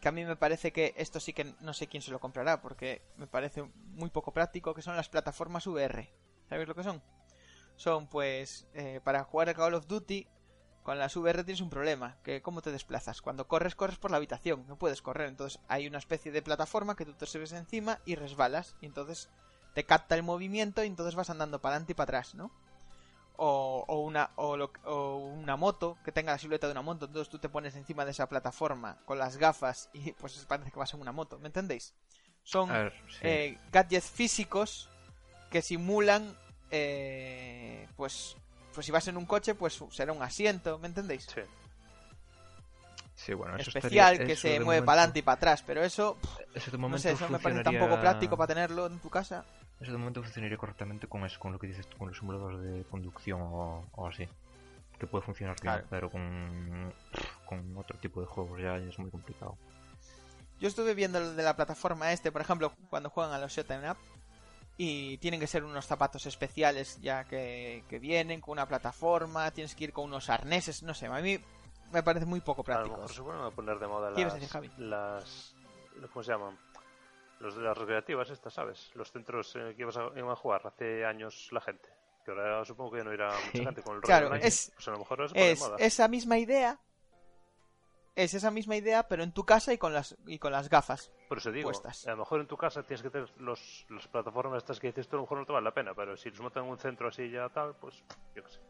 que a mí me parece que esto sí que no sé quién se lo comprará porque me parece muy poco práctico que son las plataformas VR. ¿Sabéis lo que son? Son pues eh, para jugar a Call of Duty con las VR tienes un problema, que cómo te desplazas. Cuando corres corres por la habitación, no puedes correr, entonces hay una especie de plataforma que tú te subes encima y resbalas y entonces te capta el movimiento y entonces vas andando para adelante y para atrás, ¿no? o, o una o, lo- o una moto que tenga la silueta de una moto entonces tú te pones encima de esa plataforma con las gafas y <laughs> pues parece que vas en una moto ¿me entendéis? son A ver, sí. eh, gadgets físicos que simulan eh, pues pues si vas en un coche pues será un asiento ¿me entendéis? Sí. Sí, bueno, eso especial estaría- que eso se mueve momento- para adelante y para atrás pero eso Eso de no sé eso me parece tan poco práctico para tenerlo en tu casa Eso de momento funcionaría correctamente con eso, con lo que dices tú, con los simuladores de conducción o, o así. Que puede funcionar bien, Claro. pero con, con otro tipo de juegos ya es muy complicado. Yo estuve viendo lo de la plataforma este, por ejemplo, cuando juegan a los Shut'em Up. Y tienen que ser unos zapatos especiales ya que, que vienen con una plataforma. Tienes que ir con unos arneses, no sé. A mí me parece muy poco A lo práctico. mejor se a poner de moda las. ¿Cómo se llaman? Los de las recreativas, estas, ¿sabes? Los centros eh, que ibas a, iban a jugar hace años la gente. Que ahora supongo que ya no irá mucha Sí. gente con el Claro, online. es- Pues a lo mejor ahora se de Es moda. esa misma idea. Es esa misma idea, pero en tu casa y con las, y con las gafas. Por eso digo, puestas. a lo mejor en tu casa tienes que tener los, las plataformas estas que dices tú, a lo mejor no te vale la pena, pero si los montan en un centro así ya tal, pues yo qué sé.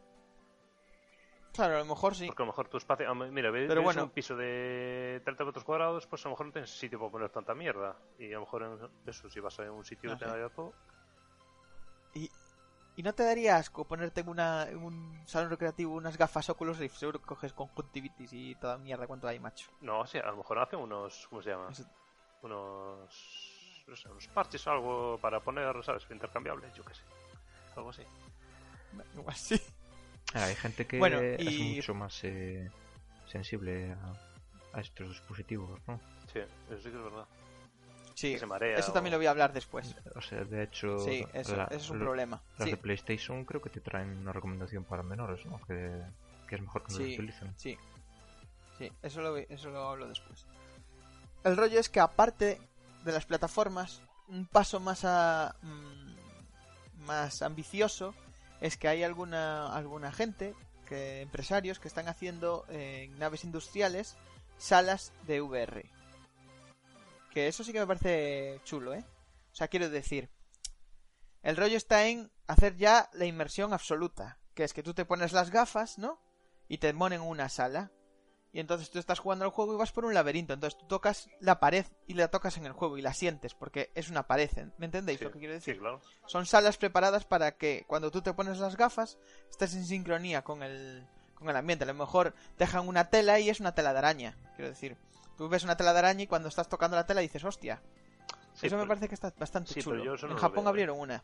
Claro, a lo mejor sí. Porque a lo mejor tu espacio. ah, Mira, Pero ves bueno. un piso de 30 metros cuadrados, pues a lo mejor no tienes sitio para poner tanta mierda. Y a lo mejor en eso, si vas a un sitio que tenga todo. ¿Y no te daría asco ponerte en, una, en un salón recreativo unas gafas Oculus Rift? Seguro que coges conjuntivitis y toda mierda cuánto hay, macho. No, sí, a lo mejor hacen unos. ¿Cómo se llama? Eso- Unos. No sé, unos parches o algo para poner, ¿sabes? Intercambiables, yo qué sé. Algo así. Igual sí. Ah, hay gente que Bueno, es y- mucho más eh, sensible a, a estos dispositivos, ¿no? Sí, eso sí que es verdad. Sí, Que se marea. eso también lo voy a hablar después. O sea, de hecho, Sí, eso, la- eso es un lo- problema. las Sí, de PlayStation creo que te traen una recomendación para menores, ¿no? Que, que es mejor que no Sí. los utilicen. sí. Sí, eso lo, eso lo hablo después. El rollo es que aparte de las plataformas, un paso más a, mm, más ambicioso es que hay alguna alguna gente, que empresarios que están haciendo eh, en naves industriales salas de VR. que eso sí que me parece chulo, ¿eh? O sea, quiero decir, el rollo está en hacer ya la inmersión absoluta, que es que tú te pones las gafas, ¿no? Y te ponen en una sala. Y entonces tú estás jugando al juego y vas por un laberinto. Entonces tú tocas la pared y la tocas en el juego y la sientes, porque es una pared. ¿Me entendéis Sí, lo que quiero decir? Sí, claro. Son salas preparadas para que cuando tú te pones las gafas estés en sincronía con el, con el ambiente. A lo mejor dejan una tela y es una tela de araña. Quiero decir, tú ves una tela de araña y cuando estás tocando la tela dices, hostia. Sí, eso me parece que está bastante chulo. yo eso no en Japón veo, ¿eh? abrieron una.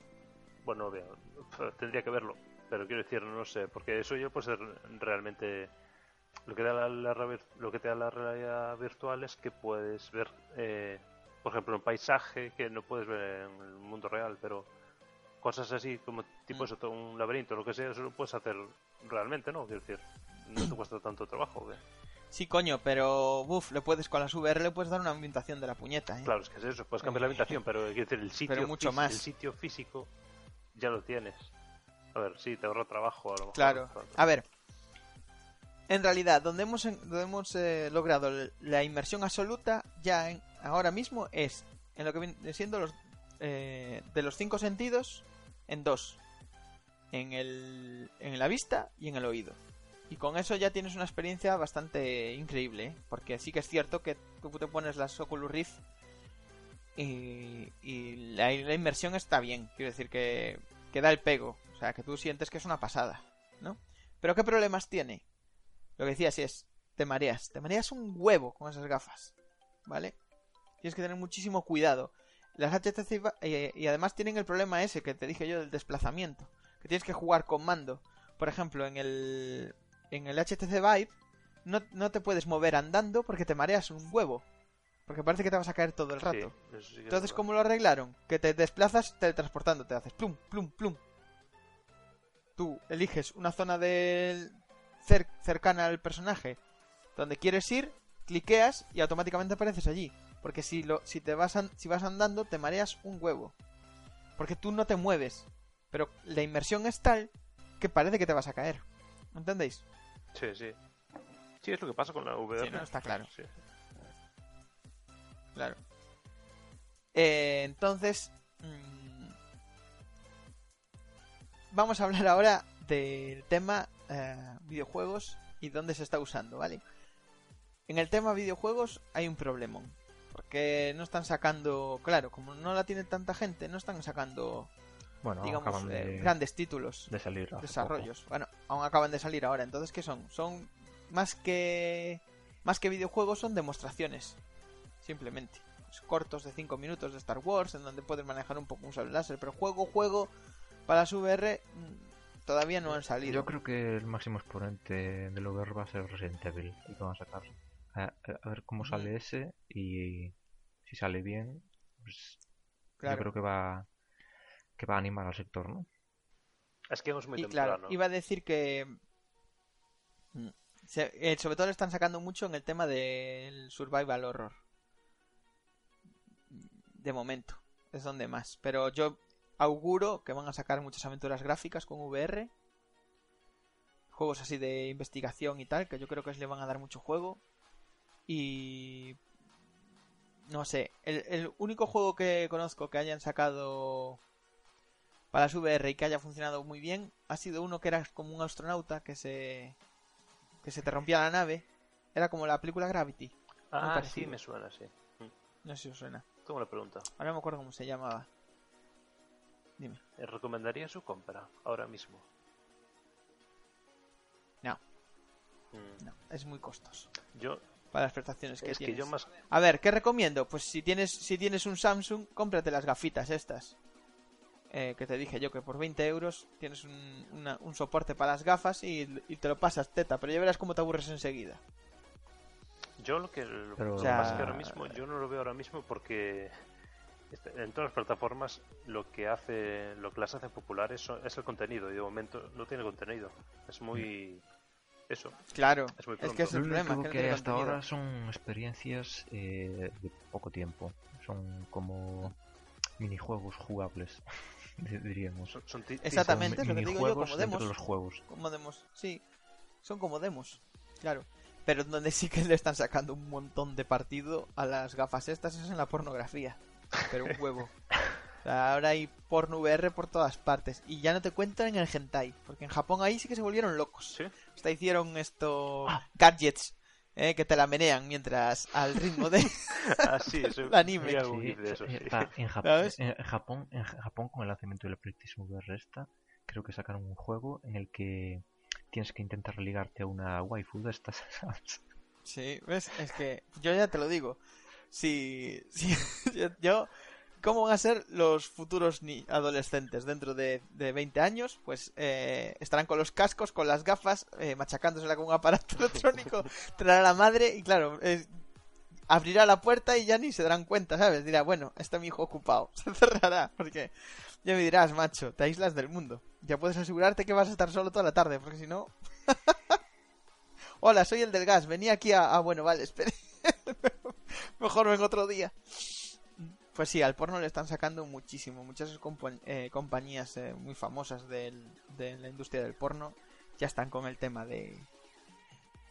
Bueno, no veo. Pf, Tendría que verlo. Pero quiero decir, no sé, porque eso yo pues es realmente lo que da la, la re- lo que te da la realidad virtual es que puedes ver, eh, por ejemplo, un paisaje que no puedes ver en el mundo real, pero cosas así como tipo Mm. eso, un laberinto, lo que sea, eso lo puedes hacer realmente, ¿no? Quiero decir, no te cuesta tanto trabajo. ¿qué? Sí, coño, pero uf, le puedes con las VR le puedes dar una ambientación de la puñeta, ¿eh? Claro, es que es eso, puedes cambiar la habitación, pero quiero decir, el sitio, Pero mucho más. el sitio físico ya lo tienes. A ver, sí, te ahorra trabajo a lo mejor. Claro. A ver. En realidad, donde hemos, eh, logrado la inmersión absoluta ya ahora mismo es en lo que viene siendo los eh, de los cinco sentidos en dos. En la vista y en el oído. Y con eso ya tienes una experiencia bastante increíble, ¿eh? porque sí que es cierto que tú te pones las Oculus Rift y, y la, la inmersión está bien. Quiero decir que, que da el pego. O sea, que tú sientes que es una pasada, ¿no? Pero ¿qué problemas tiene? Lo que decías es, te mareas. Te mareas un huevo con esas gafas, ¿vale? Tienes que tener muchísimo cuidado. Las HTC eh, y además tienen el problema ese que te dije yo del desplazamiento, que tienes que jugar con mando. Por ejemplo, en el en el HTC Vive no, no te puedes mover andando porque te mareas un huevo, porque parece que te vas a caer todo el Sí, rato. sí Entonces. ¿cómo lo arreglaron? Que te desplazas teletransportando, te haces plum, plum, plum. Tú eliges una zona del cer- cercana al personaje donde quieres ir, cliqueas y automáticamente apareces allí. Porque si lo si te vas an- si vas andando te mareas un huevo. Porque tú no te mueves, pero la inmersión es tal que parece que te vas a caer. ¿Entendéis? Sí, sí. Sí, es lo que pasa con la VR. Sí, no, está claro. Sí. Claro. Eh, entonces, mm, vamos a hablar ahora del tema eh, videojuegos y dónde se está usando, ¿vale? En el tema videojuegos hay un problemón. Porque no están sacando, claro, como no la tiene tanta gente, no están sacando, Bueno, digamos, eh, de, grandes títulos de salir. hace desarrollos. Bueno, aún acaban de salir ahora. Entonces, ¿qué son? Son más que más que videojuegos, son demostraciones. Simplemente. Pues, cortos de 5 minutos de Star Wars, en donde puedes manejar un poco un sable láser. Pero juego, juego para las VR mm, todavía no han salido. Yo creo que el máximo exponente del VR va a ser Resident Evil, el que van a sacar. A, a ver cómo sale ese y si sale bien, pues Claro. yo creo que va que va a animar al sector, ¿no? Es que es muy y temprano. claro, iba a decir que. mm, se- eh, sobre todo le están sacando mucho en el tema del survival horror. De momento, es donde más. Pero yo auguro que van a sacar muchas aventuras gráficas con VR. Juegos así de investigación y tal, que yo creo que le van a dar mucho juego. Y. No sé, el, el único juego que conozco que hayan sacado para las VR y que haya funcionado muy bien ha sido uno que era como un astronauta que se que se te rompía la nave era como la película Gravity ah, sí, me suena, sí. no sé si os suena Tengo una pregunta. ahora no me acuerdo cómo se llamaba dime. Eh, ¿Recomendaría su compra ahora mismo? No. Mm, no es muy costoso. Yo, para las prestaciones que es que tienes. yo más... a ver qué recomiendo pues si tienes si tienes un Samsung cómprate las gafitas estas. Eh, que te dije yo que por 20 euros tienes un, una- un soporte para las gafas y, y te lo pasas teta pero ya verás cómo te aburres enseguida. Yo lo que lo Pero- que O sea- más que ahora mismo, yo no lo veo ahora mismo porque en todas las plataformas lo que hace, lo que las hace populares son- es el contenido y de momento no tiene contenido. Es muy eso. claro Es muy es que es el Lo problema único que que hasta contenido. ahora son experiencias eh, de poco tiempo. Son como minijuegos jugables, <laughs> di- diríamos. Son, Exactamente, Son es lo que digo yo, como demos. de los juegos. como demos sí son como demos claro Pero donde sí que le están sacando un montón de partido a las gafas estas es en la pornografía. Pero un huevo. Ahora hay porno VR por todas partes. Y ya no te cuento en el hentai. Porque en Japón ahí sí que se volvieron locos. Sí. Hasta hicieron esto... Gadgets. eh, que te la menean mientras al ritmo de... <laughs> Ah, sí, eso. <laughs> El anime. Sí, de eso, eh, sí. va, en, Japón, en Japón, con el lanzamiento del PlayStation VR esta, creo que sacaron un juego en el que tienes que intentar ligarte a una waifu de estas. <laughs> Sí, ¿ves? Es que yo ya te lo digo. Si, <laughs> si yo- ¿cómo van a ser los futuros ni adolescentes dentro de, de 20 años? Pues eh, estarán con los cascos, con las gafas, eh, machacándosela con un aparato <laughs> electrónico, traerá la madre y claro, eh, abrirá la puerta y ya ni se darán cuenta, ¿sabes? Dirá, bueno, está mi hijo ocupado, <laughs> se cerrará, porque ya me dirás, macho, te aíslas del mundo. Ya puedes asegurarte que vas a estar solo toda la tarde, porque si no... Hola, soy el del gas. Venía aquí a... Ah, bueno, vale, espere. Mejor ven otro día. Pues sí, al porno le están sacando muchísimo. Muchas eh, compañías eh, muy famosas del- de la industria del porno ya están con el tema de,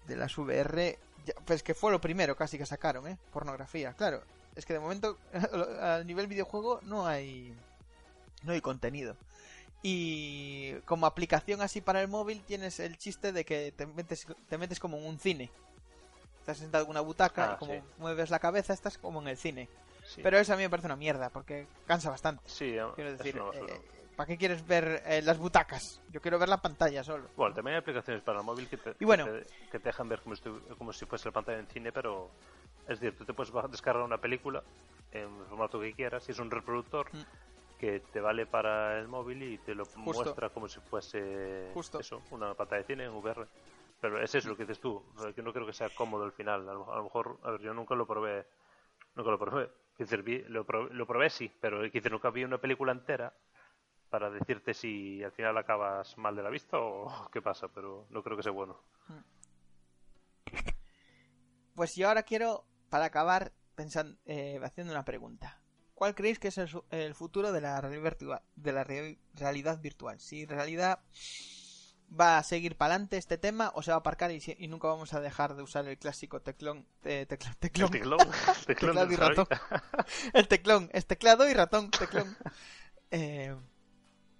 de las VR. Pues que fue lo primero casi que sacaron, ¿eh? Pornografía. Claro, es que de momento <laughs> a nivel videojuego no hay, no hay contenido. Y como aplicación así para el móvil tienes el chiste de que te metes, te metes como en un cine. Estás sentado en una butaca Ah, y como sí. mueves la cabeza estás como en el cine. Sí. Pero eso a mí me parece una mierda porque cansa bastante. Sí, eh, Quiero decir, eh, ¿para qué quieres ver eh, las butacas? Yo quiero ver la pantalla solo. Bueno, también hay aplicaciones para el móvil que te, Y bueno. que te, que te dejan ver como si, como si fuese la pantalla en cine, pero es decir, tú te puedes descargar una película en el formato que quieras y es un reproductor Mm. que te vale para el móvil y te lo Justo. muestra como si fuese Justo. eso, una pantalla de cine en VR. Pero es eso lo que dices tú, que no creo que sea cómodo al final. A lo, a lo mejor, a ver, yo nunca lo probé, nunca lo probé. Vi- lo, probé, lo probé sí, pero decir, nunca vi una película entera para decirte si al final acabas mal de la vista o <laughs> qué pasa, pero no creo que sea bueno. Pues yo ahora quiero, para acabar, pensando, eh, haciendo una pregunta. ¿Cuál creéis que es el, el futuro de la, de la re- realidad virtual? Si realidad va a seguir para adelante este tema o se va a aparcar y, nunca vamos a dejar de usar el clásico teclón, eh, tecla- teclón, El teclón, teclón <laughs> Teclado y ratón. el teclón, es teclado y ratón, teclón. <laughs> Eh,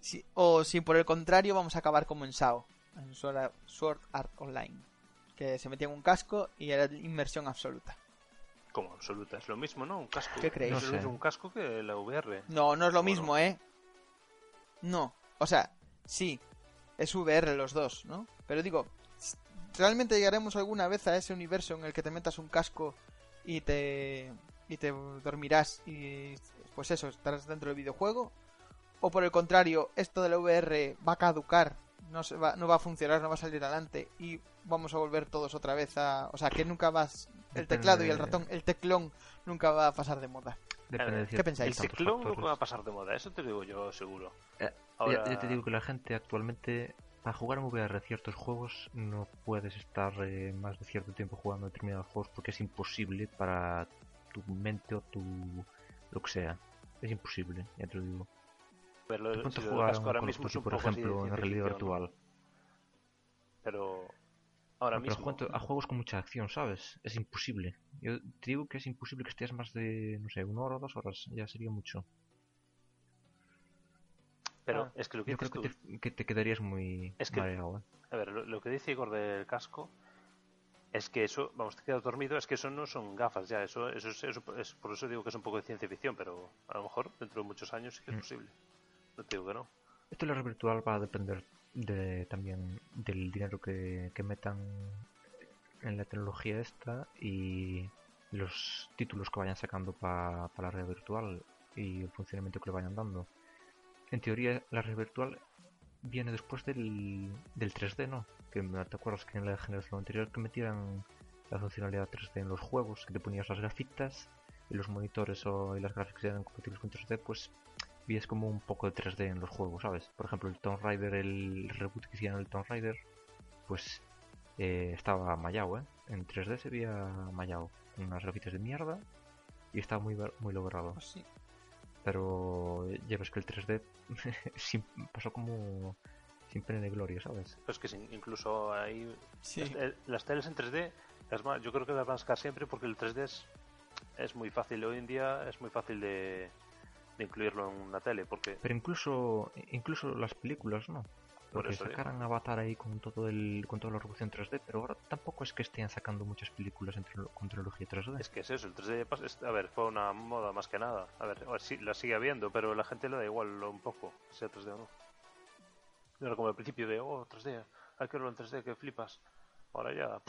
si- o si por el contrario vamos a acabar como en SAO, en Sword Art, Online, que se metía en un casco y era inmersión absoluta. Como absoluta, es lo mismo, ¿no? Un casco. ¿Qué creéis? Es lo No sé. mismo un casco que la VR. No, no es lo Bueno. mismo, ¿eh? No, o sea, sí, es VR los dos, ¿no? Pero digo, ¿realmente llegaremos alguna vez a ese universo en el que te metas un casco y te y te dormirás y pues eso, estarás dentro del videojuego? ¿O por el contrario, esto de la VR va a caducar, no se va, no va a funcionar, no va a salir adelante y vamos a volver todos otra vez a, o sea, que nunca vas el teclado y el ratón, el teclón nunca va a pasar de moda. Depende ver, de ¿qué pensáis? El factores. nunca va a pasar de moda, eso te digo yo seguro. Ahora, Ya, ya te digo que la gente actualmente, para jugar en VR ciertos juegos, no puedes estar eh, más de cierto tiempo jugando determinados juegos porque es imposible para tu mente o tu. lo que sea. Es imposible, ya te lo digo. ver, lo- si lo jugar un ahora mismo por ejemplo, en realidad virtual. Pero ahora No, pero mismo. juego- a juegos con mucha acción, ¿sabes? Es imposible. Yo te digo que es imposible que estés más de, no sé, una hora o dos horas. Ya sería mucho. Pero Ah, es que lo que Yo creo que te, que te quedarías muy Es que- mareado, a ver, lo, lo que dice Igor del casco es que eso, vamos, te quedas dormido, es que eso no son gafas ya, eso, eso, es, eso es- por eso digo que es un poco de ciencia ficción, pero a lo mejor dentro de muchos años sí que es Mm. posible. No te digo que no. Esto de la red virtual va a depender de, también del dinero que, que metan en la tecnología esta y los títulos que vayan sacando para la red virtual y el funcionamiento que le vayan dando. En teoría, la red virtual viene después del, del 3D, ¿no? Que te acuerdas que en la generación anterior que metieran la funcionalidad 3D en los juegos, que te ponías las gafitas y los monitores o, y las gráficas eran compatibles con 3D, pues vías como un poco de 3D en los juegos, ¿sabes? Por ejemplo, el Tomb Raider, el reboot que hicieron el Tomb Raider, pues eh, estaba mallado, ¿eh? En 3D se veía mallado, unas grafitas de mierda y estaba muy, muy logrado. Pues. Pero ya ves que el 3D <laughs> sin- pasó como sin pena ni gloria, ¿sabes? Pero es que sin- incluso hay Sí. las, las teles en 3D Es más, yo creo que las van a sacar siempre porque el 3D es, es muy fácil. Hoy en día es muy fácil de, de incluirlo en una tele porque Pero incluso incluso las películas, ¿no? Por Porque eso sacaran Avatar ahí con todo el con toda la revolución 3D, pero ahora tampoco es que estén sacando muchas películas en con trilogía 3D. es que es eso, el 3D pas- es- a ver, fue una moda más que nada. A ver, ahora sí, la sigue habiendo, pero la gente le da igual un poco, sea 3D o no. No era como al principio de, oh, 3D, hay que verlo en 3D, que flipas. Ahora ya,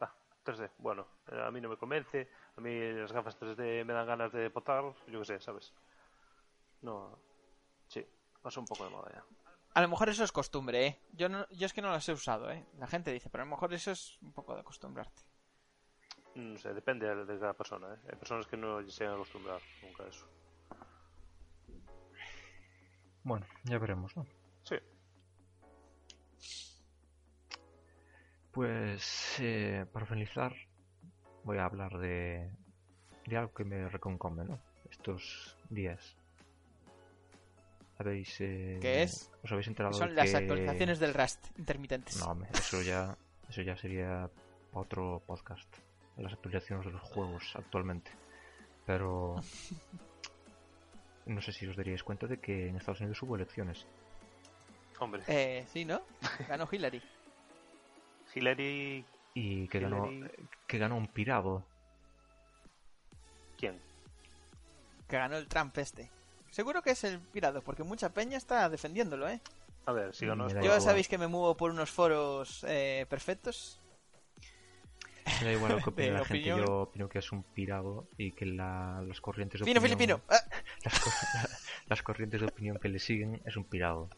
ah, 3D, bueno, eh, a mí no me convence, a mí las gafas 3D me dan ganas de potar, yo qué sé, ¿sabes? No, sí, pasó un poco de moda ya. A lo mejor eso es costumbre, ¿eh? Yo, no, yo es que no las he usado, ¿eh? La gente dice, pero a lo mejor eso es un poco de acostumbrarte. No sé, depende de cada persona, ¿eh? Hay personas que no se han acostumbrado nunca a eso. Bueno, ya veremos, ¿no? Sí, Pues eh, para finalizar voy a hablar de, de algo que me reconcome, ¿no? Estos días. ¿Habéis, eh, ¿Qué es? ¿Os habéis enterado Son las que- actualizaciones del Rust intermitentes. No, hombre, eso ya, eso ya sería otro podcast. Las actualizaciones de los juegos actualmente. Pero <laughs> no sé si os daríais cuenta de que en Estados Unidos hubo elecciones. hombre, Eh, sí, ¿no? Ganó <laughs> Hillary. Hillary, Y que ganó, que ganó un pirado. ¿quién? Que ganó el Trump este. Seguro que es el pirado, porque mucha peña está defendiéndolo, ¿eh? A ver, si es da por- Yo igual. sabéis que me muevo por unos foros eh, perfectos. Me da igual lo que <laughs> opine la gente, yo opino que es un pirado y que la- las corrientes de Fino opinión... filipino. <laughs> Ah, las, co- <laughs> las corrientes de opinión que le siguen es un pirado.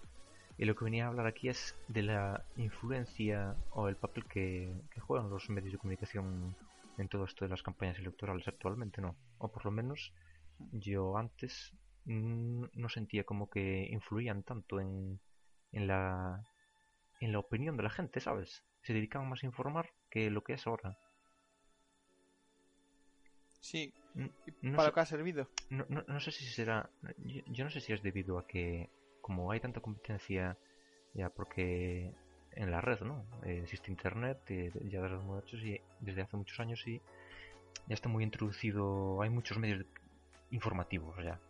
Y lo que venía a hablar aquí es de la influencia o el papel que, que juegan los medios de comunicación en todo esto de las campañas electorales actualmente, ¿no? O por lo menos yo antes mm, no sentía como que influían tanto en, en la en la opinión de la gente, ¿sabes? Se dedicaban más a informar que lo que es ahora. sí, No para sé- lo que ha servido. no, no, no sé si será. Yo, yo no sé si es debido a que, como hay tanta competencia, ya porque en la red, ¿no? Eh, existe internet eh, ya desde, muchos y desde hace muchos años y ya está muy introducido. Hay muchos medios informativos ya.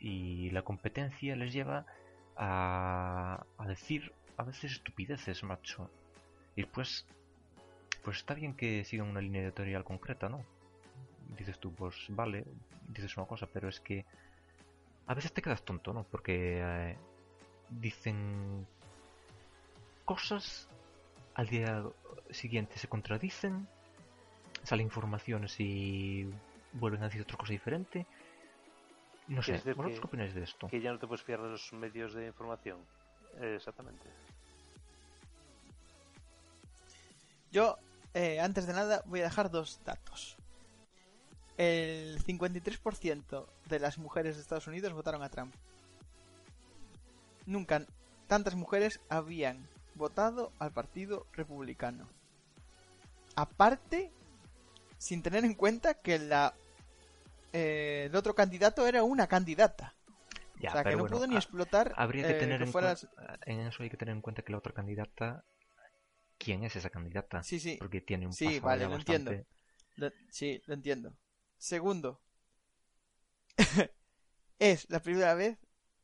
Y la competencia les lleva a, a decir a veces estupideces, macho. Y después, pues está bien que sigan una línea editorial concreta, ¿no? dices tú, pues vale, dices una cosa, pero es que a veces te quedas tonto, ¿no? Porque eh, dicen cosas, al día siguiente se contradicen, salen informaciones y vuelven a decir otra cosa diferente. No sé, Quiere decir ¿vosotros que- qué opináis de esto? Que ya no te puedes fiar de los medios de información. Eh, exactamente. Yo, eh, antes de nada, voy a dejar dos datos. El 53% de las mujeres de Estados Unidos votaron a Trump. Nunca tantas mujeres habían votado al Partido Republicano. Aparte, sin tener en cuenta que la eh, el otro candidato era una candidata. Ya, o sea, que no bueno, pudo ni explotar. habría que eh, tener en fuera- cuenta, en eso hay que tener en cuenta que la otra candidata, ¿quién es esa candidata? Sí, sí. Porque tiene un Sí, vale, lo bastante- entiendo. Lo- sí, lo entiendo. Segundo, <laughs> es la primera vez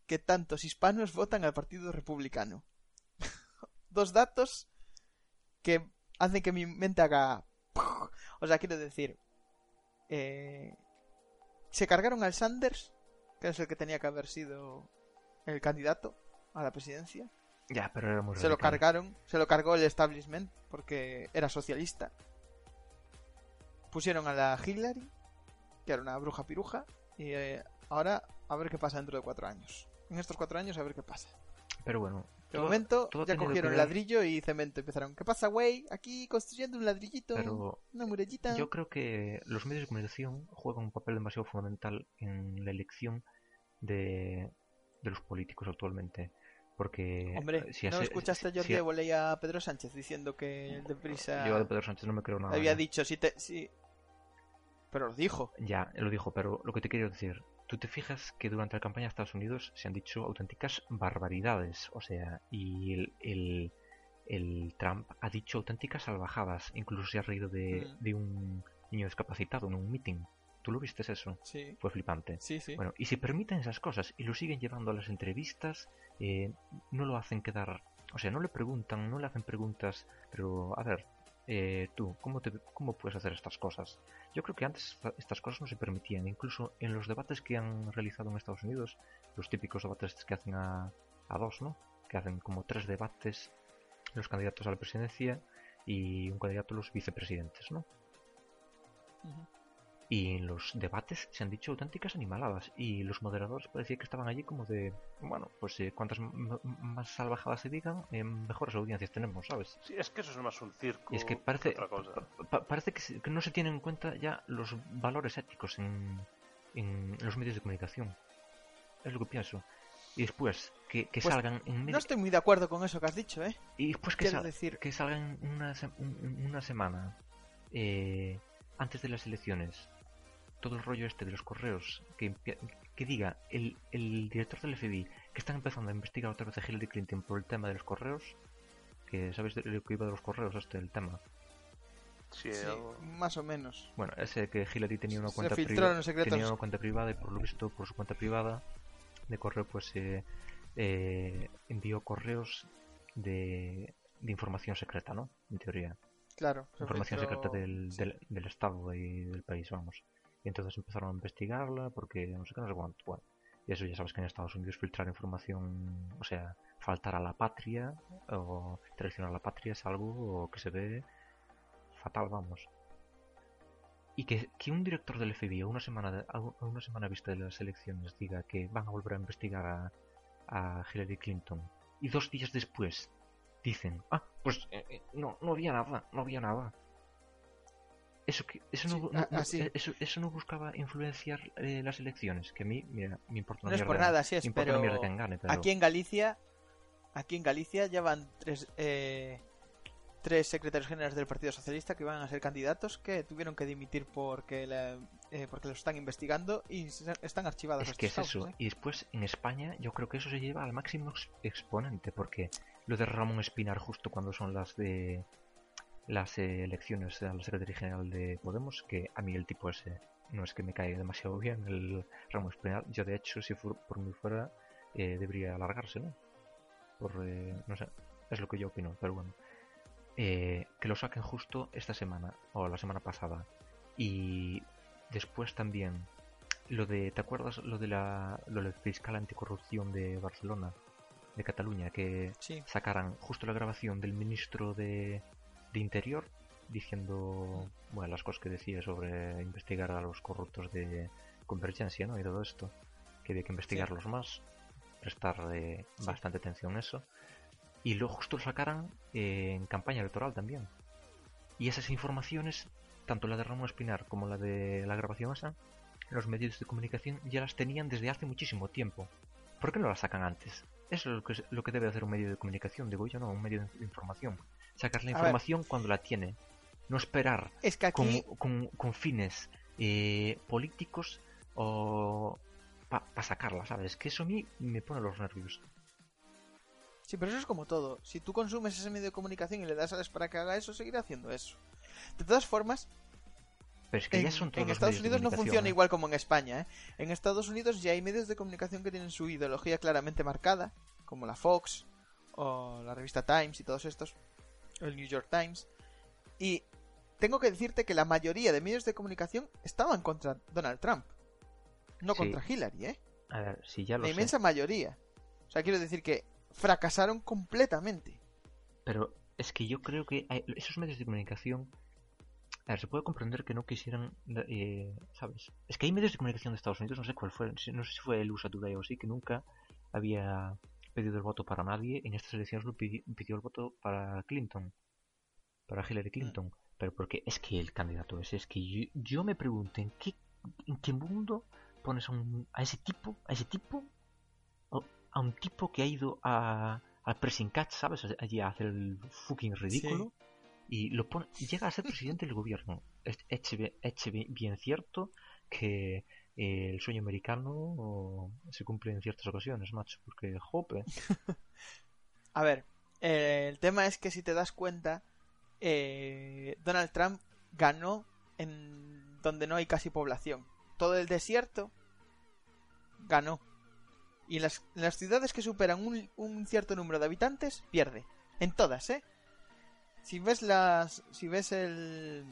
que tantos hispanos votan al Partido Republicano. <laughs> Dos datos que hacen que mi mente haga... <laughs> O sea, quiero decir, eh, se cargaron al Sanders, que es el que tenía que haber sido el candidato a la presidencia. Ya, pero era muy Se lo cargaron, se lo cargó el establishment porque era socialista. Pusieron a la Hillary, que era una bruja piruja, y eh, ahora a ver qué pasa dentro de cuatro años. En estos cuatro años a ver qué pasa. Pero bueno, De momento ya cogieron ladrillo y cemento. Empezaron, ¿qué pasa, güey? Aquí construyendo un ladrillito, pero una murallita. Yo creo que los medios de comunicación juegan un papel demasiado fundamental en la elección de, de los políticos actualmente. Porque Hombre, eh, si ¿no hace- escuchaste a Jordi si- y a Pedro Sánchez diciendo que el de prisa Yo de Pedro Sánchez no me creo nada. había ya. dicho si te... Si... Pero lo dijo. Ya, lo dijo, pero lo que te quiero decir, tú te fijas que durante la campaña de Estados Unidos se han dicho auténticas barbaridades, o sea, y el, el, el Trump ha dicho auténticas salvajadas. Incluso se ha reído de, Mm. de un niño discapacitado en un meeting. ¿Tú lo viste eso? Sí, Fue flipante. sí, sí. Bueno, y si permiten esas cosas y lo siguen llevando a las entrevistas, eh, no lo hacen quedar. O sea, no le preguntan, no le hacen preguntas, pero a ver, eh, tú, ¿cómo, te, ¿cómo puedes hacer estas cosas? Yo creo que antes esta- estas cosas no se permitían, incluso en los debates que han realizado en Estados Unidos, los típicos debates que hacen a, a dos, ¿no? Que hacen como tres debates los candidatos a la presidencia y un candidato a los vicepresidentes, ¿no? Y en los debates se han dicho auténticas animaladas y los moderadores parecía que estaban allí como de, bueno, pues eh, cuantas más salvajadas se digan, eh, mejores audiencias tenemos, ¿sabes? Sí, es que eso es más un circo Y es que parece, otra cosa. pa- pa- parece que, se- que no se tienen en cuenta ya los valores éticos en, en los medios de comunicación. Es lo que pienso. Y después, que, que Pues, salgan en No medio... estoy muy de acuerdo con eso que has dicho, ¿eh? Y después que, sal- decir- que salgan una, se- un- un- una semana eh, antes de las elecciones todo el rollo este de los correos que, que diga el, el director del FBI que están empezando a investigar otra vez a Hillary Clinton por el tema de los correos que sabéis de lo que iba de los correos este el tema Sí, más o menos. bueno ese que Hillary tenía una cuenta filtraron privada secretos. tenía una cuenta privada y por lo visto por su cuenta privada de correo pues eh, eh, envió correos de, de información secreta no en teoría Claro. información filtró- secreta del, sí. del, del estado y del país, vamos. Y entonces empezaron a investigarla porque no sé qué, no sé cuánto. Bueno, y eso ya sabes que en Estados Unidos filtrar información, o sea, faltar a la patria o traicionar a la patria es algo que se ve fatal, vamos. Y que, un director del FBI a una semana de- a una semana vista de las elecciones diga que van a volver a investigar a, a Hillary Clinton y dos días después dicen, ah, pues eh, eh, no, no había nada, no había nada. Eso, que, eso, no, Sí, no- a- no- así. eh, eso, eso no buscaba influenciar eh, las elecciones, que a mí, mira, me importa una No es por nada, así es, pero pero... aquí en Galicia, aquí en Galicia ya van tres, eh, tres secretarios generales del Partido Socialista que van a ser candidatos que tuvieron que dimitir porque la- eh, porque los están investigando y se- están archivados. Es que es eso. ¿eh? Y después en España yo creo que eso se lleva al máximo ex- exponente, porque lo de Ramón Espinar justo cuando son las de las elecciones a la Secretaría General de Podemos, que a mí el tipo ese no es que me caiga demasiado bien, el Ramón Espinar. Yo de hecho, si fu- por mí fuera, eh, debería alargarse, ¿no? Por, eh, no sé, es lo que yo opino, pero bueno. Eh, que lo saquen justo esta semana, o la semana pasada. Y después también lo de, ¿te acuerdas lo de la lo del fiscal anticorrupción de Barcelona, de Cataluña, que Sí. sacaran justo la grabación del ministro de, de Interior diciendo, bueno, las cosas que decía sobre investigar a los corruptos de Convergencia, ¿no? Y todo esto, que había que investigarlos más, prestar eh, Sí. bastante atención a eso. Y luego justo lo sacaran eh, en campaña electoral también. Y esas informaciones, tanto la de Ramón Espinar como la de la grabación esa, los medios de comunicación ya las tenían desde hace muchísimo tiempo. ¿Por qué no las sacan antes? Eso es lo que, lo que debe hacer un medio de comunicación, digo yo, no, un medio de información. Sacar la A información cuando la tiene. No esperar Es que con, aquí, con- con fines eh, políticos o para sacarla, ¿sabes? Que eso a mí me pone los nervios. sí, pero eso es como todo. Si tú consumes ese medio de comunicación y le das alas para que haga eso, seguirá haciendo eso. De todas formas, Pero es que en, ya son todos en Estados Unidos no funciona ¿eh? igual como en España. ¿eh? En Estados Unidos ya hay medios de comunicación que tienen su ideología claramente marcada, como la Fox o la revista Times y todos estos, el New York Times. Y tengo que decirte que la mayoría de medios de comunicación estaban contra Donald Trump, no Sí. contra Hillary, ¿eh? A ver, si ya lo La sé. inmensa mayoría. O sea, quiero decir que fracasaron completamente. Pero es que yo creo que hay- esos medios de comunicación. A ver, se puede comprender que no quisieran. eh, ¿Sabes? Es que hay medios de comunicación de Estados Unidos, no sé cuál fue. No sé si fue el USA Today o sí, que nunca había pedido el voto para nadie. En estas elecciones lo pidi- pidió el voto para Clinton. Para Hillary Clinton. Pero porque es que el candidato ese. Es que yo, yo me pregunto: ¿en qué, ¿en qué mundo pones a, un- a ese tipo? ¿A ese tipo? A un tipo que ha ido a, al pressing catch, ¿sabes? Allí a hacer el fucking ridículo. Y lo pone, <laughs> llega a ser presidente del gobierno. Es- eche bi- bien cierto que eh, el sueño americano se cumple en ciertas ocasiones, macho. Porque, jope. <laughs> A ver, Eh, el tema es que si te das cuenta, eh, Donald Trump ganó en donde no hay casi población. Todo el desierto ganó. Y en las, las ciudades que superan un, un cierto número de habitantes, pierde. En todas, ¿eh? Si ves las. Si ves el.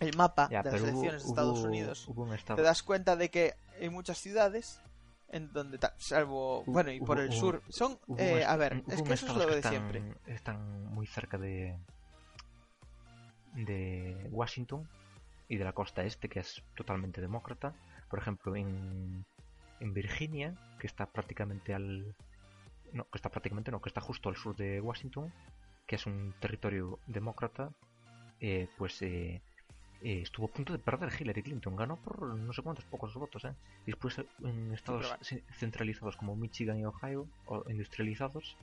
El mapa Ya, de las elecciones de Estados hubo- Unidos, hubo un estado te das cuenta de que hay muchas ciudades en donde, salvo, Hubo- bueno, y por el sur, son, eh, a ver, es que eso es lo de están, siempre. Están muy cerca de de Washington y de la costa este, que es totalmente demócrata. Por ejemplo, en, en Virginia, que está prácticamente al no, que está prácticamente no, que está justo al sur de Washington, que es un territorio demócrata, eh, pues eh, eh, estuvo a punto de perder Hillary Clinton. Ganó por no sé cuántos pocos votos, ¿eh? Después eh, en estados centralizados como Michigan y Ohio, o industrializados,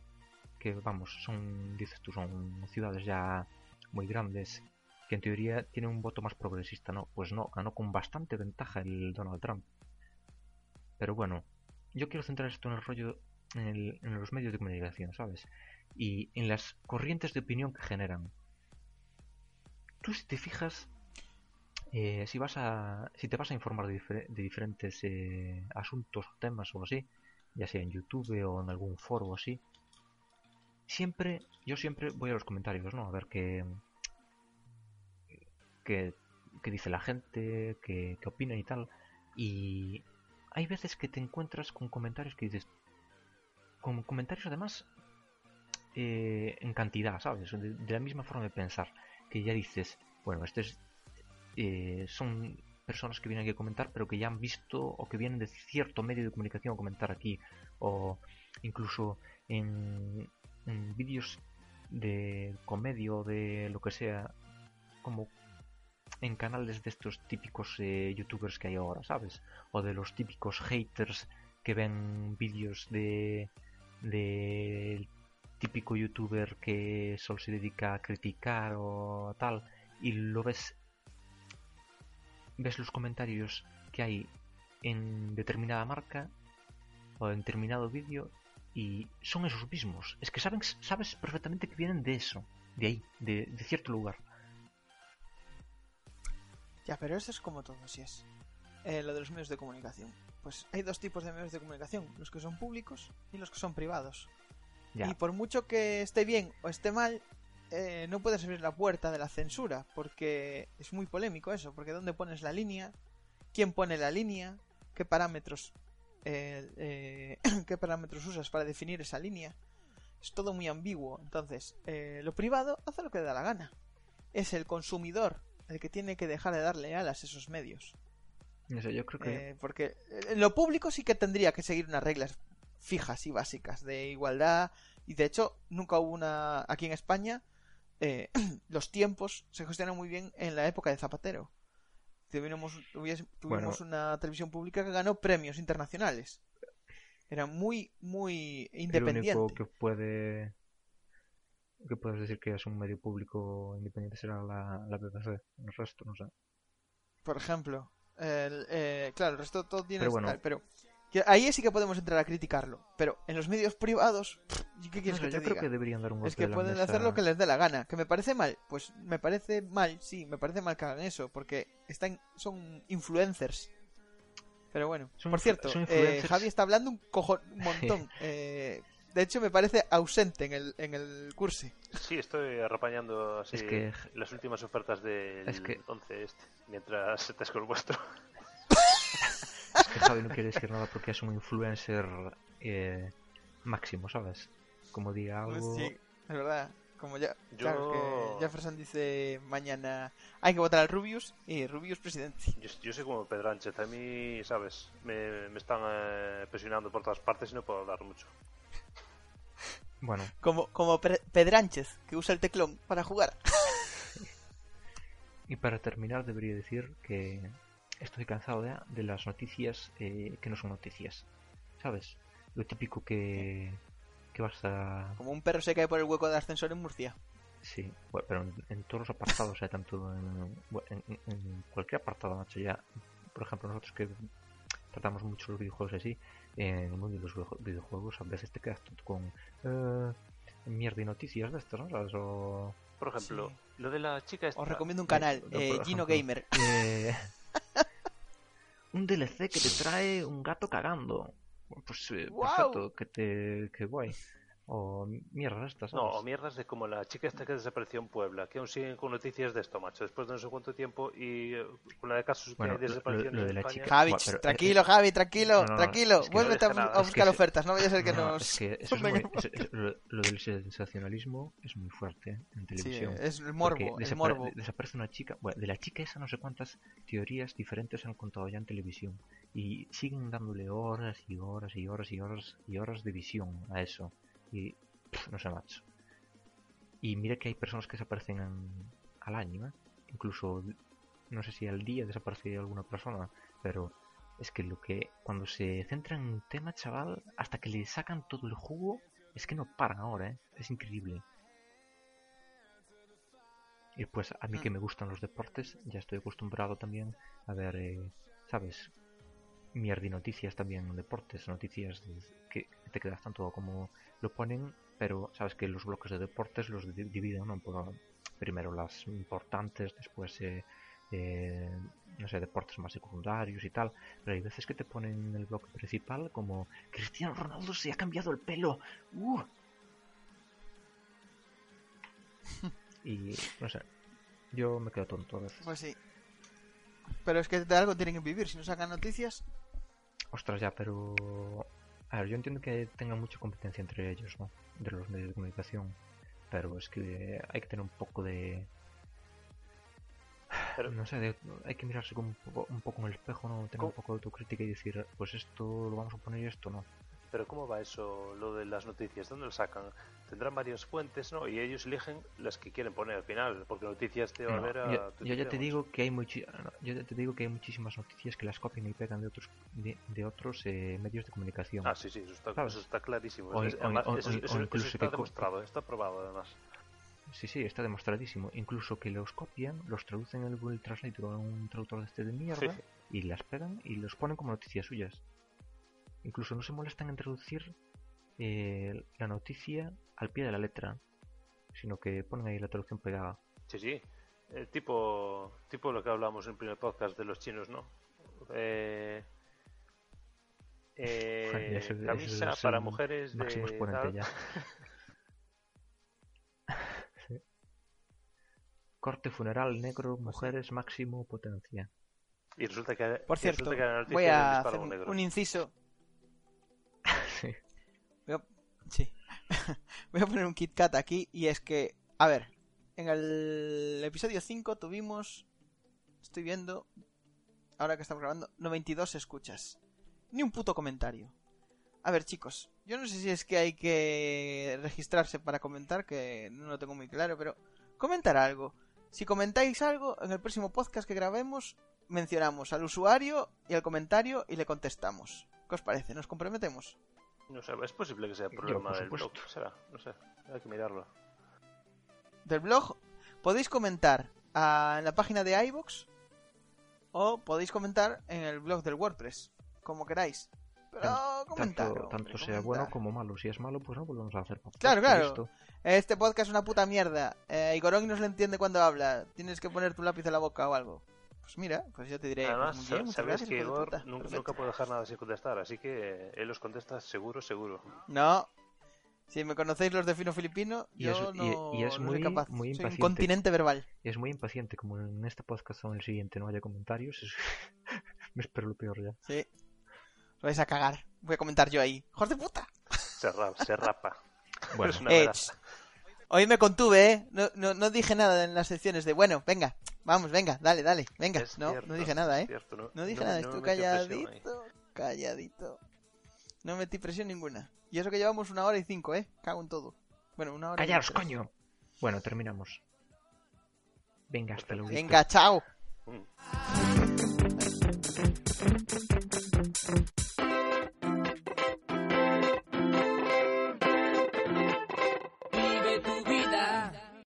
que vamos, son, dices tú, son ciudades ya muy grandes, que en teoría tienen un voto más progresista, ¿no? Pues no, ganó con bastante ventaja el Donald Trump. Pero bueno, yo quiero centrar esto en el rollo, en, el- en los medios de comunicación, ¿sabes? Y en las corrientes de opinión que generan. Tú si te fijas, eh, si vas a, si te vas a informar de, difer- de diferentes eh, asuntos o temas o así, ya sea en YouTube o en algún foro o así, siempre, yo siempre voy a los comentarios, ¿no? A ver qué, qué, qué dice la gente, qué, qué opina y tal. Y hay veces que te encuentras con comentarios que dices, con comentarios además eh, en cantidad, ¿sabes? De, de la misma forma de pensar, que ya dices, bueno, este es, eh, son personas que vienen aquí a comentar, pero que ya han visto o que vienen de cierto medio de comunicación a comentar aquí, o incluso en, en vídeos de comedia o de lo que sea, como en canales de estos típicos eh, youtubers que hay ahora, ¿sabes? O de los típicos haters que ven vídeos de del típico youtuber que solo se dedica a criticar o tal y lo ves ves los comentarios que hay en determinada marca o en determinado vídeo y son esos mismos. Es que saben, sabes perfectamente que vienen de eso, de ahí, de, de cierto lugar. Ya, pero eso es como todo, si es. Eh, lo de los medios de comunicación. Pues hay dos tipos de medios de comunicación, los que son públicos y los que son privados. Ya, Y por mucho que esté bien o esté mal, eh, no puedes abrir la puerta de la censura, porque es muy polémico eso, porque ¿dónde pones la línea? ¿Quién pone la línea? ¿Qué parámetros, eh, eh, <clears throat> ¿qué parámetros usas para definir esa línea? Es todo muy ambiguo. Entonces, eh, lo privado hace lo que le da la gana. Es el consumidor el que tiene que dejar de darle alas a esos medios. no sé, yo creo que Eh, porque en lo público sí que tendría que seguir unas reglas fijas y básicas de igualdad. Y de hecho, nunca hubo una. Aquí en España, eh, <clears throat> los tiempos se gestionan muy bien en la época de Zapatero. Tuvimos, tuvimos una televisión pública que ganó premios internacionales. Era muy, muy el independiente. único que puede que puedes decir que es un medio público independiente será la, la BBC. El resto, no sé. Por ejemplo, el, eh, claro, el resto todo tiene. Pero bueno. tal, pero ahí sí que podemos entrar a criticarlo. Pero en los medios privados, pff, ¿qué quieres No que te yo diga? creo que deberían dar un golpe Es que de la pueden mesa. hacer lo que les dé la gana. ¿Que me parece mal? Pues me parece mal, sí, me parece mal que hagan eso, porque están, son influencers. Pero bueno, Son por cierto, son eh. Javi está hablando un cojón, un <laughs> montón. Eh, de hecho, me parece ausente en el, en el curso. Sí, estoy arrapañando así Es que- las últimas ofertas del Es que- 11 este, mientras te el vuestro. Que Javi no quiere decir nada porque es un influencer eh, máximo, ¿sabes? Como diga algo. Sí, es verdad. Como ya, Yo- claro, que Jefferson dice mañana hay que votar al Rubius y Rubius presidente. Yo, yo soy como Pedránchez, a mí, ¿sabes? Me, me están eh, presionando por todas partes y no puedo hablar mucho. Bueno, Como, como Pedránchez, que usa el teclón para jugar. y para terminar debería decir que estoy cansado ya de las noticias eh, que no son noticias. ¿Sabes? Lo típico que, que vas a... Como un perro se cae por el hueco del ascensor en Murcia. Sí, bueno, pero en, en todos los apartados, eh, tanto en, en- en- cualquier apartado, macho, ya. Por ejemplo, nosotros que tratamos mucho los videojuegos así, en el mundo de los videoju- videojuegos a veces te quedas tonto con... eh, mierda y noticias de estas, ¿no? ¿Sabes? O... Por ejemplo, Sí. lo de la chica esta... Os recomiendo un canal, eh, ejemplo, Gino Gamer. Un DLC que te trae un gato cagando. Pues eh, ¡Guau! perfecto, que te que guay. O mierdas estas, No, o mierdas de como la chica esta que desapareció en Puebla, que aún siguen con noticias de esto, macho, después de no sé cuánto tiempo y eh, con la de casos Bueno, de lo- desaparición lo- lo en de la España. chica- Javi, Buah, pero, eh, tranquilo, Javi, tranquilo, no, no, tranquilo. es que no Vuélvete a, a Es buscar que- ofertas, no vaya a ser que No, nos... es que <laughs> eso es muy, es- es- lo, lo del sensacionalismo es muy fuerte en Sí, televisión. es el morbo, el morbo. Desaparece una chica. Bueno, de la chica esa no sé cuántas teorías diferentes han contado ya en televisión. Y siguen dándole horas y horas y horas y horas y horas de visión a eso. Y pff, no sé, macho. Y mira que hay personas que desaparecen en- al año, ¿eh? Incluso, no sé si al día desaparece alguna persona, pero es que lo que cuando se centran en un tema, chaval, hasta que le sacan todo el jugo, es que no paran ahora, ¿eh? Es increíble. Y pues a mí que me gustan los deportes, ya estoy acostumbrado también a ver, eh, ¿sabes? Mierda y noticias también deportes, noticias que te quedas tanto como lo ponen, pero sabes que los bloques de deportes los di- dividen, ¿no? Por, primero las importantes, después, eh, eh, no sé, deportes más secundarios y tal, pero hay veces que te ponen en el bloque principal como Cristiano Ronaldo se ha cambiado el pelo, ¡uh! <laughs> y no sé, yo me quedo tonto a veces. Pues sí. Pero es que de algo tienen que vivir. Si no sacan noticias, Ostras, ya, pero. A ver, yo entiendo que tengan mucha competencia entre ellos, ¿no? De los medios de comunicación. Pero es que hay que tener un poco de. Pero- No sé, de- hay que mirarse como un poco, un poco en el espejo, ¿no? Tener ¿Cómo? un poco de autocrítica y decir, pues esto lo vamos a poner y esto no. Pero ¿cómo va eso, lo de las noticias? ¿Dónde lo sacan? Tendrán varias fuentes, ¿no? Y ellos eligen las que quieren poner al final, porque noticias te va a No, ver a... yo, yo ya te digo que hay no, yo te digo que hay muchísimas noticias que las copian y pegan de otros de, de otros eh, medios de comunicación. Ah, sí, sí, eso está, ¿Sabes? eso está clarísimo. O- Es- o- además, o- eso, está demostrado, está probado además. Sí, sí, está demostradísimo. Incluso que los copian, los traducen en el Google Translator o en un traductor de este de mierda Sí. y las pegan y los ponen como noticias suyas. Incluso no se molestan en traducir eh, la noticia al pie de la letra, sino que ponen ahí la traducción pegada. Sí, sí. Eh, tipo, tipo lo que hablamos en el primer podcast de los chinos, ¿no? Eh, eh, camisa para mujeres de Máximo exponente tal. ya. <laughs> Sí. Corte funeral negro, mujeres máximo potencia. Y resulta que, por cierto, resulta que la noticia voy a hacer un un, negro. un inciso. Sí. <laughs> Voy a poner un Kit Kat aquí y es que, a ver, en el episodio 5 tuvimos, estoy viendo, ahora que estamos grabando, 92 escuchas. Ni un puto comentario. A ver, chicos, yo no sé si es que hay que registrarse para comentar, que no lo tengo muy claro, pero comentar algo. Si comentáis algo, en el próximo podcast que grabemos, mencionamos al usuario y al comentario y le contestamos. ¿Qué os parece? ¿Nos comprometemos? No sé, es posible que sea Yo, problema del blog, será, no sé, hay que mirarlo. del blog podéis comentar ah, en la página de iVoox o podéis comentar en el blog del WordPress, como queráis. Pero comentar. Tanto, tanto sea comentar. bueno como malo. Si es malo, pues no volvemos a hacer podcast. Claro, claro. Listo. Este podcast es una puta mierda. Eh, Igorón no se le entiende cuando habla. Tienes que poner tu lápiz en la boca o algo. Pues mira, pues yo te diré. pues Además, muy bien, muchas sabes gracias, que Igor puta. nun- Perfecto. nunca puede dejar nada sin contestar, así que él los contesta seguro, seguro. No. Si me conocéis los de fino filipino, Y yo es- y- no, y es no soy muy- capaz. muy soy un impaciente. continente verbal. Y es muy impaciente, como en este podcast o en el siguiente no haya comentarios. es- <laughs> Me espero lo peor ya. Sí. Os vais a cagar. Voy a comentar yo ahí. ¡Hijos de puta! Se, ra- se rapa. Bueno, <laughs> Es una Eh. Hoy me contuve, ¿eh? No, no, no dije nada en las secciones de, bueno, venga, vamos, venga, dale, dale, venga. Es no, cierto, no dije nada, es ¿eh? cierto, no, No dije no- nada, ahí. calladito, calladito. No metí presión ninguna. Y eso que llevamos una hora y cinco, ¿eh? Cago en todo. Bueno, una hora y ¡Callaos, coño! Bueno, terminamos. Venga, hasta luego. Venga, chao. Mm.